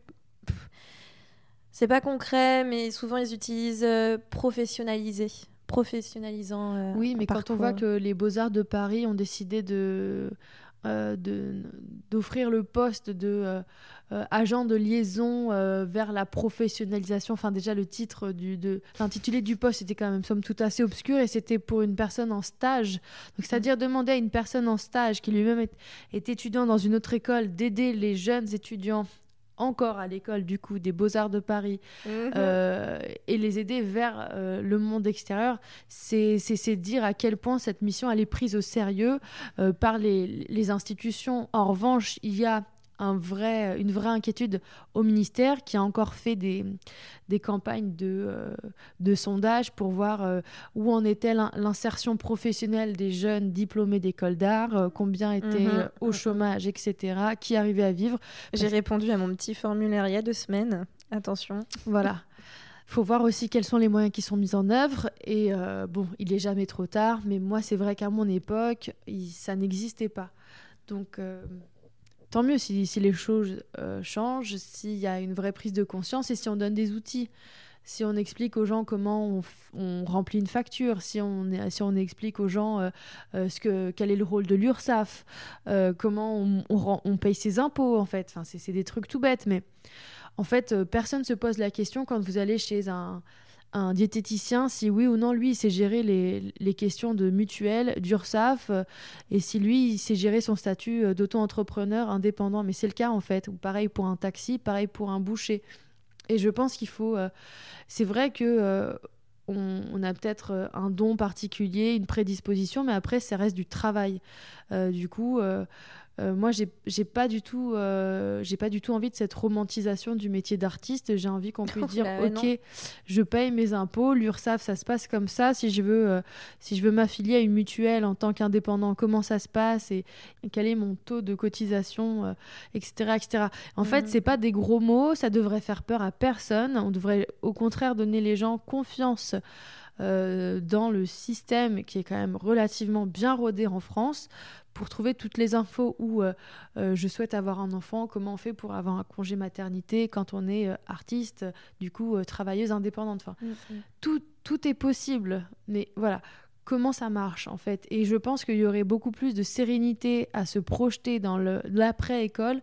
c'est pas concret, mais souvent ils utilisent professionnaliser professionnalisant. Euh, oui, mais quand on voit que les Beaux-Arts de Paris ont décidé de euh, d'offrir le poste de euh, agent de liaison vers la professionnalisation. Enfin, déjà, le titre du de l'intitulé du poste était quand même somme toute assez obscur et c'était pour une personne en stage. Donc, c'est-à-dire demander à une personne en stage qui lui-même est étudiant dans une autre école d'aider les jeunes étudiants encore à l'école du coup des beaux-arts de Paris mhm. euh, et les aider vers euh, le monde extérieur, c'est dire à quel point cette mission elle est prise au sérieux euh, par les, les, institutions. En revanche, il y a un vrai, une vraie inquiétude au ministère qui a encore fait des, des campagnes de, euh, de sondage pour voir euh, où en était l'insertion professionnelle des jeunes diplômés d'école d'art, euh, combien étaient mhm. au chômage, etc., qui arrivaient à vivre. J'ai répondu à mon petit formulaire il y a deux semaines. Attention. Voilà. Il faut voir aussi quels sont les moyens qui sont mis en œuvre. Et bon, il est jamais trop tard, mais moi, c'est vrai qu'à mon époque, ça n'existait pas. Donc, tant mieux si, les choses euh, changent, s'il y a une vraie prise de conscience et si on donne des outils. Si on explique aux gens comment on, remplit une facture, si on, explique aux gens euh, euh, ce que, quel est le rôle de l'URSSAF, comment on, on, paye ses impôts, en fait. Enfin, c'est des trucs tout bêtes, mais en fait, personne ne se pose la question quand vous allez chez un, un diététicien si oui ou non lui il sait gérer les, les questions de mutuelle, d'URSAF euh, et si lui il sait gérer son statut euh, d'auto-entrepreneur indépendant. Mais c'est le cas en fait. Ou pareil pour un taxi, pareil pour un boucher. Et je pense qu'il faut. Euh, c'est vrai que. on, a peut-être un don particulier, une prédisposition, mais après, ça reste du travail. du coup, euh, moi, j'ai pas du tout, euh, j'ai pas du tout envie de cette romantisation du métier d'artiste. J'ai envie qu'on puisse [LAUGHS] dire, bah ok, je paye mes impôts, l'URSSAF, ça se passe comme ça. Si je veux, euh, si je veux m'affilier à une mutuelle en tant qu'indépendant, comment ça se passe et quel est mon taux de cotisation, etc., etc. En fait, mhm. c'est pas des gros mots. Ça devrait faire peur à personne. On devrait, au contraire, donner les gens confiance. Dans le système qui est quand même relativement bien rodé en France pour trouver toutes les infos où je souhaite avoir un enfant, comment on fait pour avoir un congé maternité quand on est artiste, du coup travailleuse indépendante. Enfin, mm, mm. tout, tout est possible. Mais voilà, comment ça marche en fait? Et je pense qu'il y aurait beaucoup plus de sérénité à se projeter dans l'après-école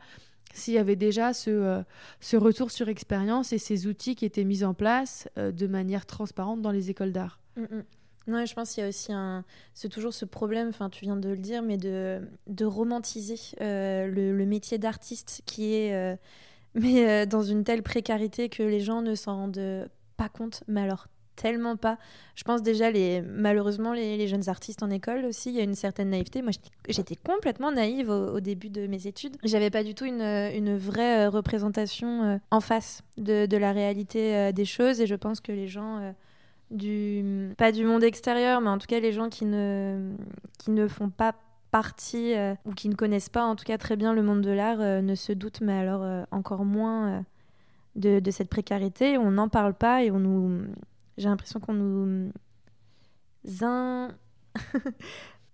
s'il y avait déjà ce, euh, ce retour sur expérience et ces outils qui étaient mis en place euh, de manière transparente dans les écoles d'art. Mm, mm. Non, je pense qu'il y a aussi. C'est toujours ce problème, enfin, tu viens de le dire, mais de, romantiser euh, le, métier d'artiste qui est. [LAUGHS] mais dans une telle précarité que les gens ne s'en rendent pas compte. Mais alors, tellement pas. Je pense déjà, les, malheureusement, les, jeunes artistes en école aussi, il y a une certaine naïveté. Moi, j'étais complètement naïve au, début de mes études. J'avais pas du tout une, vraie euh, représentation euh, en face de, la réalité euh, des choses. Et je pense que les gens du. pas du monde extérieur, mais en tout cas, les gens qui ne, qui ne font pas partie ou qui ne connaissent pas en tout cas très bien le monde de l'art ne se doutent, mais alors encore moins. De, cette précarité, on n'en parle pas et on nous, j'ai l'impression qu'on nous. In... [LAUGHS]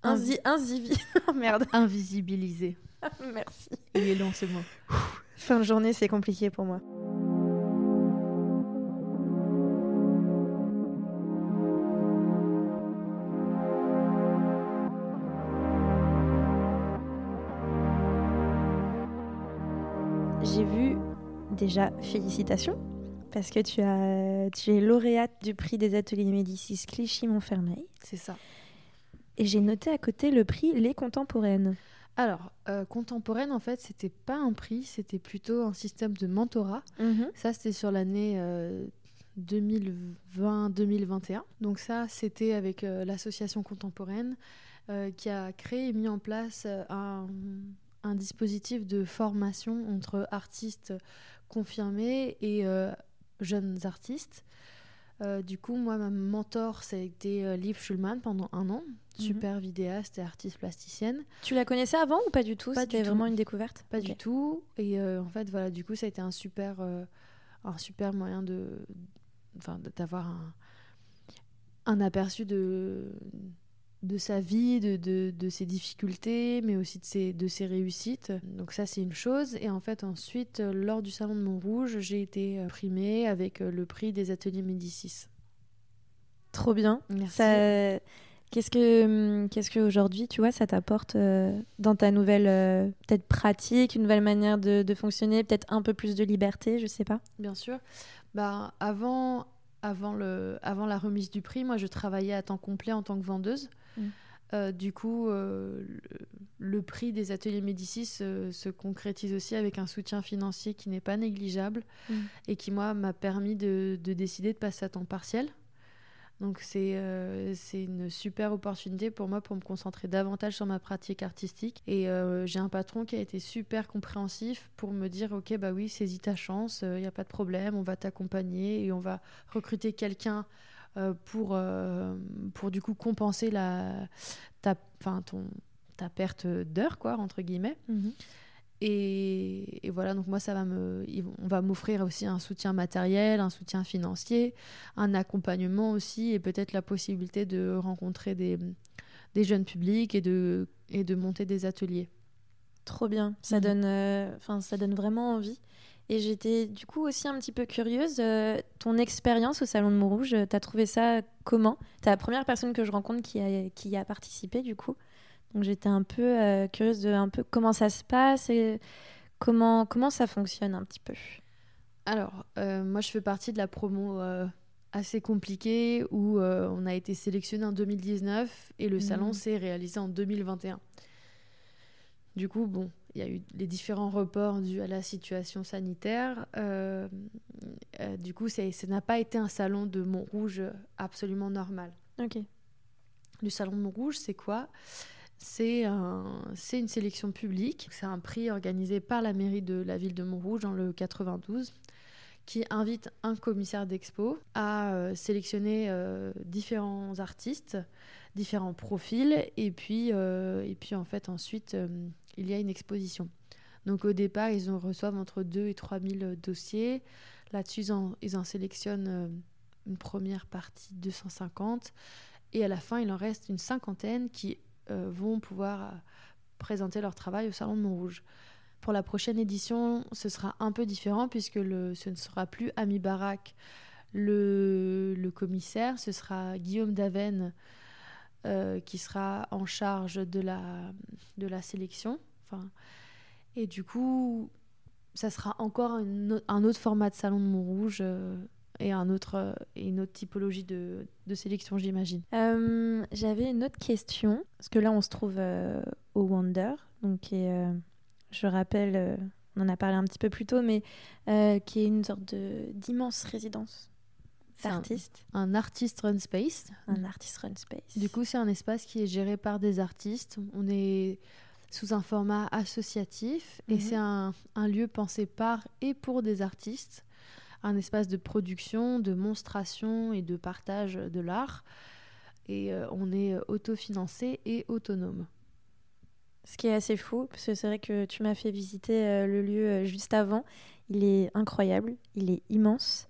Inzi... Inzivi... [LAUGHS] Merde. Invisibilisé. [LAUGHS] Merci. Il est long ce mot. Fin de journée, c'est compliqué pour moi. J'ai vu déjà félicitations parce que tu, as, tu es lauréate du prix des ateliers Médicis Clichy-Montfermeil. C'est ça. Et j'ai noté à côté le prix Les Contemporaines. Alors, euh, contemporaine, en fait, c'était pas un prix, c'était plutôt un système de mentorat. Mhm. Ça, c'était sur l'année 2020-2021. Euh, Donc ça, c'était avec euh, l'association contemporaine qui a créé et mis en place un, un, dispositif de formation entre artistes confirmés et jeunes artistes. Euh, du coup, moi, ma mentor, ça a été euh, Liv Schulman pendant un an, mhm. super vidéaste et artiste plasticienne. Tu la connaissais avant ou pas du tout? C'était vraiment une découverte? Pas du tout. Et euh, en fait, voilà, du coup, ça a été un super, un super moyen de, d'avoir un, un aperçu de, de sa vie, de, de, de, ses difficultés, mais aussi de ses, de ses réussites. Donc ça, c'est une chose. Et en fait, ensuite, euh, lors du Salon de Montrouge, j'ai été euh, primée avec euh, le prix des ateliers Médicis. Trop bien. Merci. Qu'est-ce que, hum, qu'est-ce qu'aujourd'hui, tu vois, ça t'apporte dans ta nouvelle peut-être pratique, une nouvelle manière de, de fonctionner, peut-être un peu plus de liberté, je sais pas? Bien sûr. Bah, avant, avant, le, avant la remise du prix, moi, je travaillais à temps complet en tant que vendeuse. Mm. Euh, du coup, euh, le, prix des ateliers Médicis euh, se concrétise aussi avec un soutien financier qui n'est pas négligeable mm. et qui, moi, m'a permis de, décider de passer à temps partiel. Donc, c'est une super opportunité pour moi pour me concentrer davantage sur ma pratique artistique. Et j'ai un patron qui a été super compréhensif pour me dire Ok, bah oui, saisis ta chance, il n'y a pas de problème, on va t'accompagner et on va recruter quelqu'un pour, euh, pour du coup compenser la, ta, ton, ta perte d'heure, quoi, entre guillemets. Mhm. Et, voilà, donc moi, ça va me, on va m'offrir aussi un soutien matériel, un soutien financier, un accompagnement aussi, et peut-être la possibilité de rencontrer des, des jeunes publics et de, et de monter des ateliers. Trop bien, ça, mhm. donne, euh, ça donne vraiment envie. Et j'étais du coup aussi un petit peu curieuse. Euh, ton expérience au Salon de Montrouge, euh, tu as trouvé ça comment? Tu es la première personne que je rencontre qui a, qui a participé du coup. Donc j'étais un peu euh, curieuse de un peu comment ça se passe et comment, comment ça fonctionne un petit peu. Alors, moi je fais partie de la promo assez compliquée où on a été sélectionné en 2019 et le salon mmh. s'est réalisé en 2021. Du coup, bon, il y a eu les différents reports dus à la situation sanitaire. Euh, euh, du coup, ça n'a pas été un salon de Montrouge absolument normal. Ok. Le salon de Montrouge, c'est quoi? C'est un, une sélection publique. C'est un prix organisé par la mairie de la ville de Montrouge dans le 92 qui invite un commissaire d'expo à euh, sélectionner différents artistes, différents profils, et puis, et puis en fait ensuite il y a une exposition. Donc au départ, ils en reçoivent entre 2 et 3 000 euh, dossiers. Là-dessus, ils, en, sélectionnent euh, une première partie, 250. Et à la fin, il en reste une cinquantaine qui euh, vont pouvoir présenter leur travail au Salon de Montrouge. Pour la prochaine édition, ce sera un peu différent puisque ce ne sera plus Ami Barak, le, le commissaire, ce sera Guillaume Daven euh, qui sera en charge de la, de la sélection. Enfin, et du coup, ça sera encore un autre format de Salon de Montrouge. Euh, et un autre, euh, et une autre typologie de, de sélection, j'imagine. Euh, J'avais une autre question, parce que là, on se trouve au Wonder, donc je rappelle, on en a parlé un petit peu plus tôt, mais qui est une sorte d'immense résidence C'est un- Un artist run space. un, artist run space. Du coup, c'est un espace qui est géré par des artistes. On est sous un format associatif et Mhm. c'est un, un lieu pensé par et pour des artistes. Un espace de production, de monstration et de partage de l'art. Et euh, on est euh, autofinancé et autonome. Ce qui est assez fou, parce que c'est vrai que tu m'as fait visiter euh, le lieu euh, juste avant. Il est incroyable, il est immense.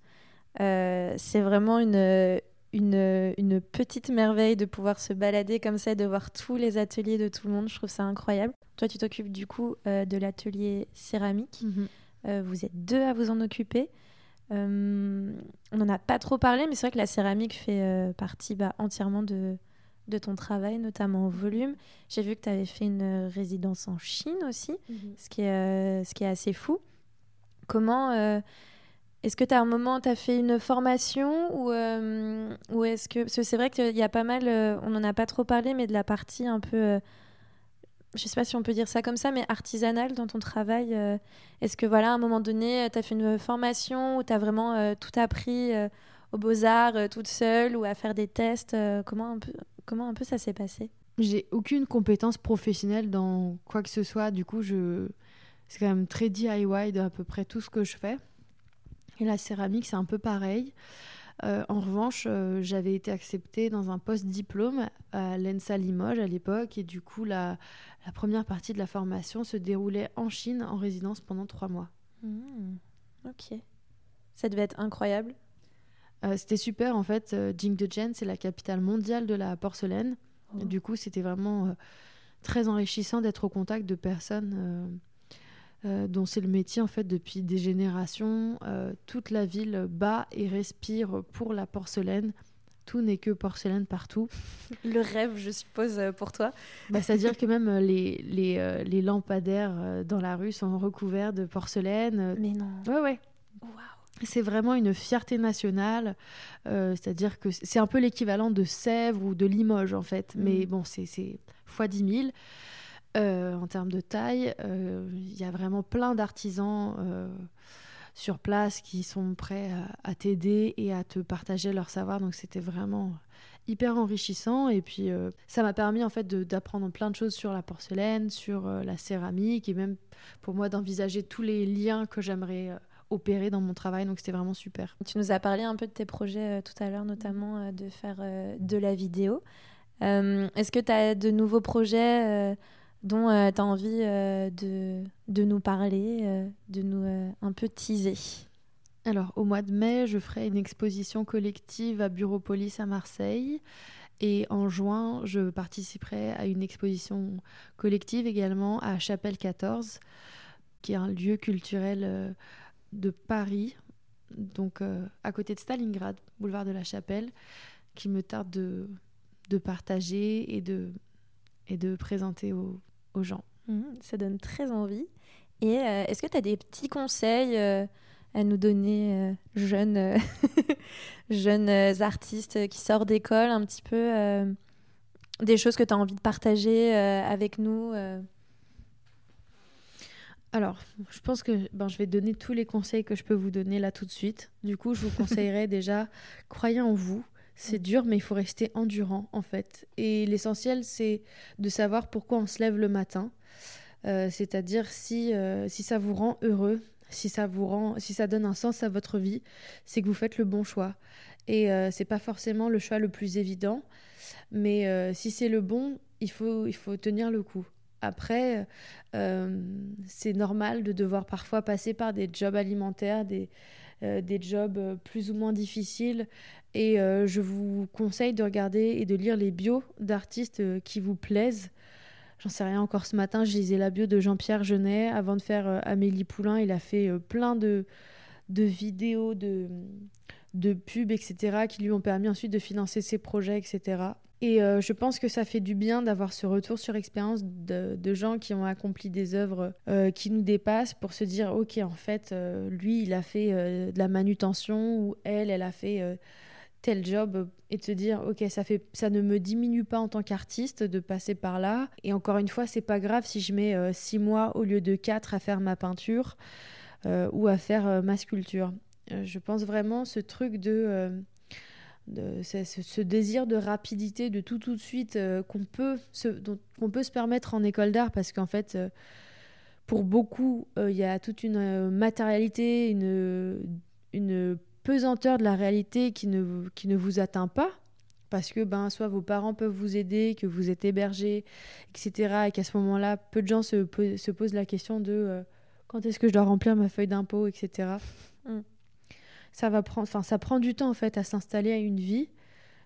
Euh, c'est vraiment une, une, une petite merveille de pouvoir se balader comme ça, et de voir tous les ateliers de tout le monde. Je trouve ça incroyable. Toi, tu t'occupes du coup euh, de l'atelier céramique. Euh, vous êtes deux à vous en occuper. On n'en a pas trop parlé, mais c'est vrai que la céramique fait partie bah, entièrement de, de ton travail, notamment au volume. J'ai vu que tu avais fait une résidence en Chine aussi, ce qui est, euh, ce qui est assez fou. Comment euh, est-ce que tu as un moment, tu as fait une formation ou, euh, ou est-ce que parce que c'est vrai qu'il y a pas mal, euh, on n'en a pas trop parlé, mais de la partie un peu, euh, je sais pas si on peut dire ça comme ça, mais artisanale dans ton travail. est-ce que voilà, à un moment donné, tu as fait une formation ou tu as vraiment tout appris aux beaux-arts toute seule ou à faire des tests comment, un peu, comment un peu ça s'est passé? J'ai aucune compétence professionnelle dans quoi que ce soit. Du coup, je... c'est quand même très DIY de à peu près tout ce que je fais. Et la céramique, c'est un peu pareil. Euh, en revanche, euh, j'avais été acceptée dans un post-diplôme à l'ENSA Limoges à l'époque. Et du coup, la, la première partie de la formation se déroulait en Chine en résidence pendant trois mois. Hmm, Ok. Ça devait être incroyable. Euh, c'était super en fait. Jingdezhen, c'est la capitale mondiale de la porcelaine. Oh. Du coup, c'était vraiment très enrichissant d'être au contact de personnes euh, dont c'est le métier en fait depuis des générations. Euh, toute la ville bat et respire pour la porcelaine. Tout n'est que porcelaine partout. Le rêve, je suppose, euh, pour toi. Bah, C'est-à-dire que même les, les, les lampadaires dans la rue sont recouverts de porcelaine. Mais non. Ouais, ouais. Waouh. C'est vraiment une fierté nationale. euh, C'est-à-dire que c'est un peu l'équivalent de Sèvres ou de Limoges, en fait. Mm. Mais bon, c'est c'est fois 10 000. Euh, en termes de taille, euh, il y a vraiment plein d'artisans euh, sur place qui sont prêts à, t'aider et à te partager leur savoir. Donc c'était vraiment hyper enrichissant. Et puis ça m'a permis en fait d'apprendre plein de choses sur la porcelaine, sur la céramique et même pour moi d'envisager tous les liens que j'aimerais opérer dans mon travail. Donc c'était vraiment super. Tu nous as parlé un peu de tes projets tout à l'heure, notamment de faire de la vidéo. Est-ce que tu as de nouveaux projets euh, dont tu as envie euh, de, nous parler, euh, de nous euh, un peu teaser Alors, au mois de mai, je ferai une exposition collective à Bureaupolis à Marseille. Et en juin, je participerai à une exposition collective également à Chapelle 14, qui est un lieu culturel euh, de Paris, donc euh, à côté de Stalingrad, boulevard de la Chapelle, qui me tarde de, de partager et de, et de présenter aux, aux gens. Mhm, Ça donne très envie. Et euh, est-ce que tu as des petits conseils euh, à nous donner, euh, jeunes, [LAUGHS] jeunes artistes qui sortent d'école, un petit peu des choses que tu as envie de partager avec nous Alors, je pense que ben, je vais donner tous les conseils que je peux vous donner là tout de suite. Du coup, je vous [LAUGHS] conseillerais déjà, croyez en vous. C'est dur, mais il faut rester endurant, en fait. Et l'essentiel, c'est de savoir pourquoi on se lève le matin. Euh, C'est-à-dire si, euh, si ça vous rend heureux, si ça vous rend, si ça donne un sens à votre vie, c'est que vous faites le bon choix. Et euh, c'est pas forcément le choix le plus évident, mais euh, si c'est le bon, il faut, il faut tenir le coup. Après, c'est normal de devoir parfois passer par des jobs alimentaires, des, des jobs euh, plus ou moins difficiles. Et euh, je vous conseille de regarder et de lire les bios d'artistes euh, qui vous plaisent. j'en sais rien encore ce matin, je lisais la bio de Jean-Pierre Genet. Avant de faire euh, Amélie Poulain, il a fait euh, plein de, de vidéos, de, de pubs, etc., qui lui ont permis ensuite de financer ses projets, etc. Et euh, je pense que ça fait du bien d'avoir ce retour sur expérience de, gens qui ont accompli des œuvres euh, qui nous dépassent pour se dire, ok, en fait, euh, lui, il a fait de la manutention ou elle, elle a fait tel job et de se dire, ok, ça, fait, ça ne me diminue pas en tant qu'artiste de passer par là. Et encore une fois, c'est pas grave si je mets six mois au lieu de quatre à faire ma peinture ou à faire ma sculpture. je pense vraiment ce truc de ce, désir de rapidité, de tout tout de suite euh, qu'on peut, se, peut se permettre en école d'art parce qu'en fait, euh, pour beaucoup, euh, il y a toute une matérialité, une, une pesanteur de la réalité qui ne, qui ne vous atteint pas parce que ben, soit vos parents peuvent vous aider, que vous êtes hébergé, etc. Et qu'à ce moment-là, peu de gens se, se posent la question de quand est-ce que je dois remplir ma feuille d'impôt, etc ça va prendre, enfin, ça prend du temps en fait à s'installer à une vie.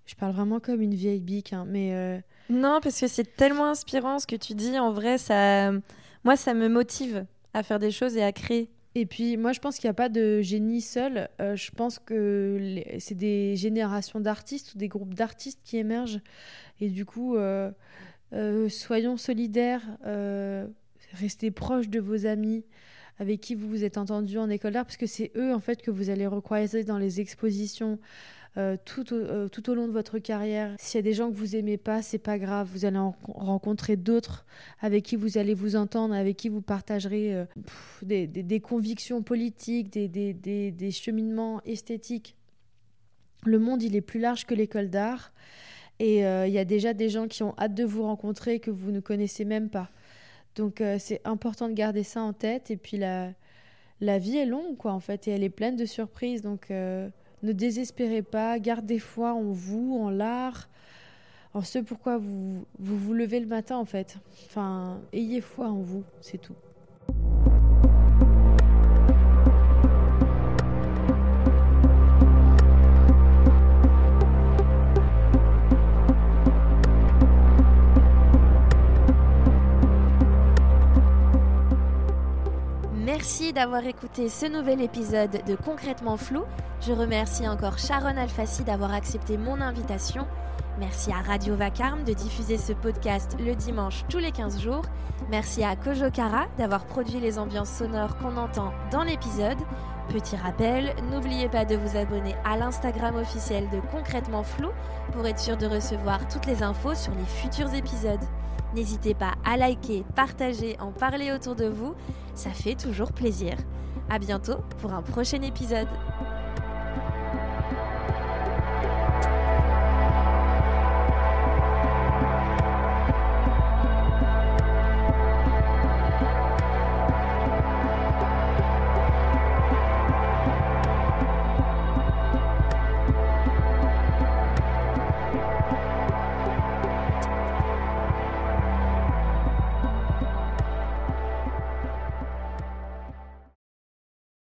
Je parle vraiment comme une vieille bique, hein, mais. Euh, non, parce que c'est tellement inspirant ce que tu dis. En vrai, ça, moi, ça me motive à faire des choses et à créer. Et puis, moi, je pense qu'il n'y a pas de génie seul. Euh, je pense que c'est des générations d'artistes ou des groupes d'artistes qui émergent. Et du coup, euh, soyons solidaires, restez proches de vos amis, avec qui vous vous êtes entendu en école d'art, parce que c'est eux en fait que vous allez recroiser dans les expositions. Euh, tout, au, euh, tout au long de votre carrière. S'il y a des gens que vous aimez pas, c'est pas grave. Vous allez en rencontrer d'autres avec qui vous allez vous entendre, avec qui vous partagerez euh, des, convictions politiques, des, des, cheminements esthétiques. Le monde, il est plus large que l'école d'art. Et il y a déjà des gens qui ont hâte de vous rencontrer que vous ne connaissez même pas. Donc euh, c'est important de garder ça en tête. Et puis la, la vie est longue, quoi, en fait, et elle est pleine de surprises. Donc euh, ne désespérez pas, gardez foi en vous, en l'art, en ce pourquoi vous, vous vous levez le matin, en fait. Enfin, ayez foi en vous, c'est tout. Merci d'avoir écouté ce nouvel épisode de Concrètement Flou. Je remercie encore Sharon Alfassi d'avoir accepté mon invitation. Merci à Radio Vacarme de diffuser ce podcast le dimanche tous les 15 jours. Merci à Kojo Kara d'avoir produit les ambiances sonores qu'on entend dans l'épisode. Petit rappel, n'oubliez pas de vous abonner à l'Instagram officiel de Concrètement Flou pour être sûr de recevoir toutes les infos sur les futurs épisodes. N'hésitez pas à liker, partager, en parler autour de vous, ça fait toujours plaisir. À bientôt pour un prochain épisode.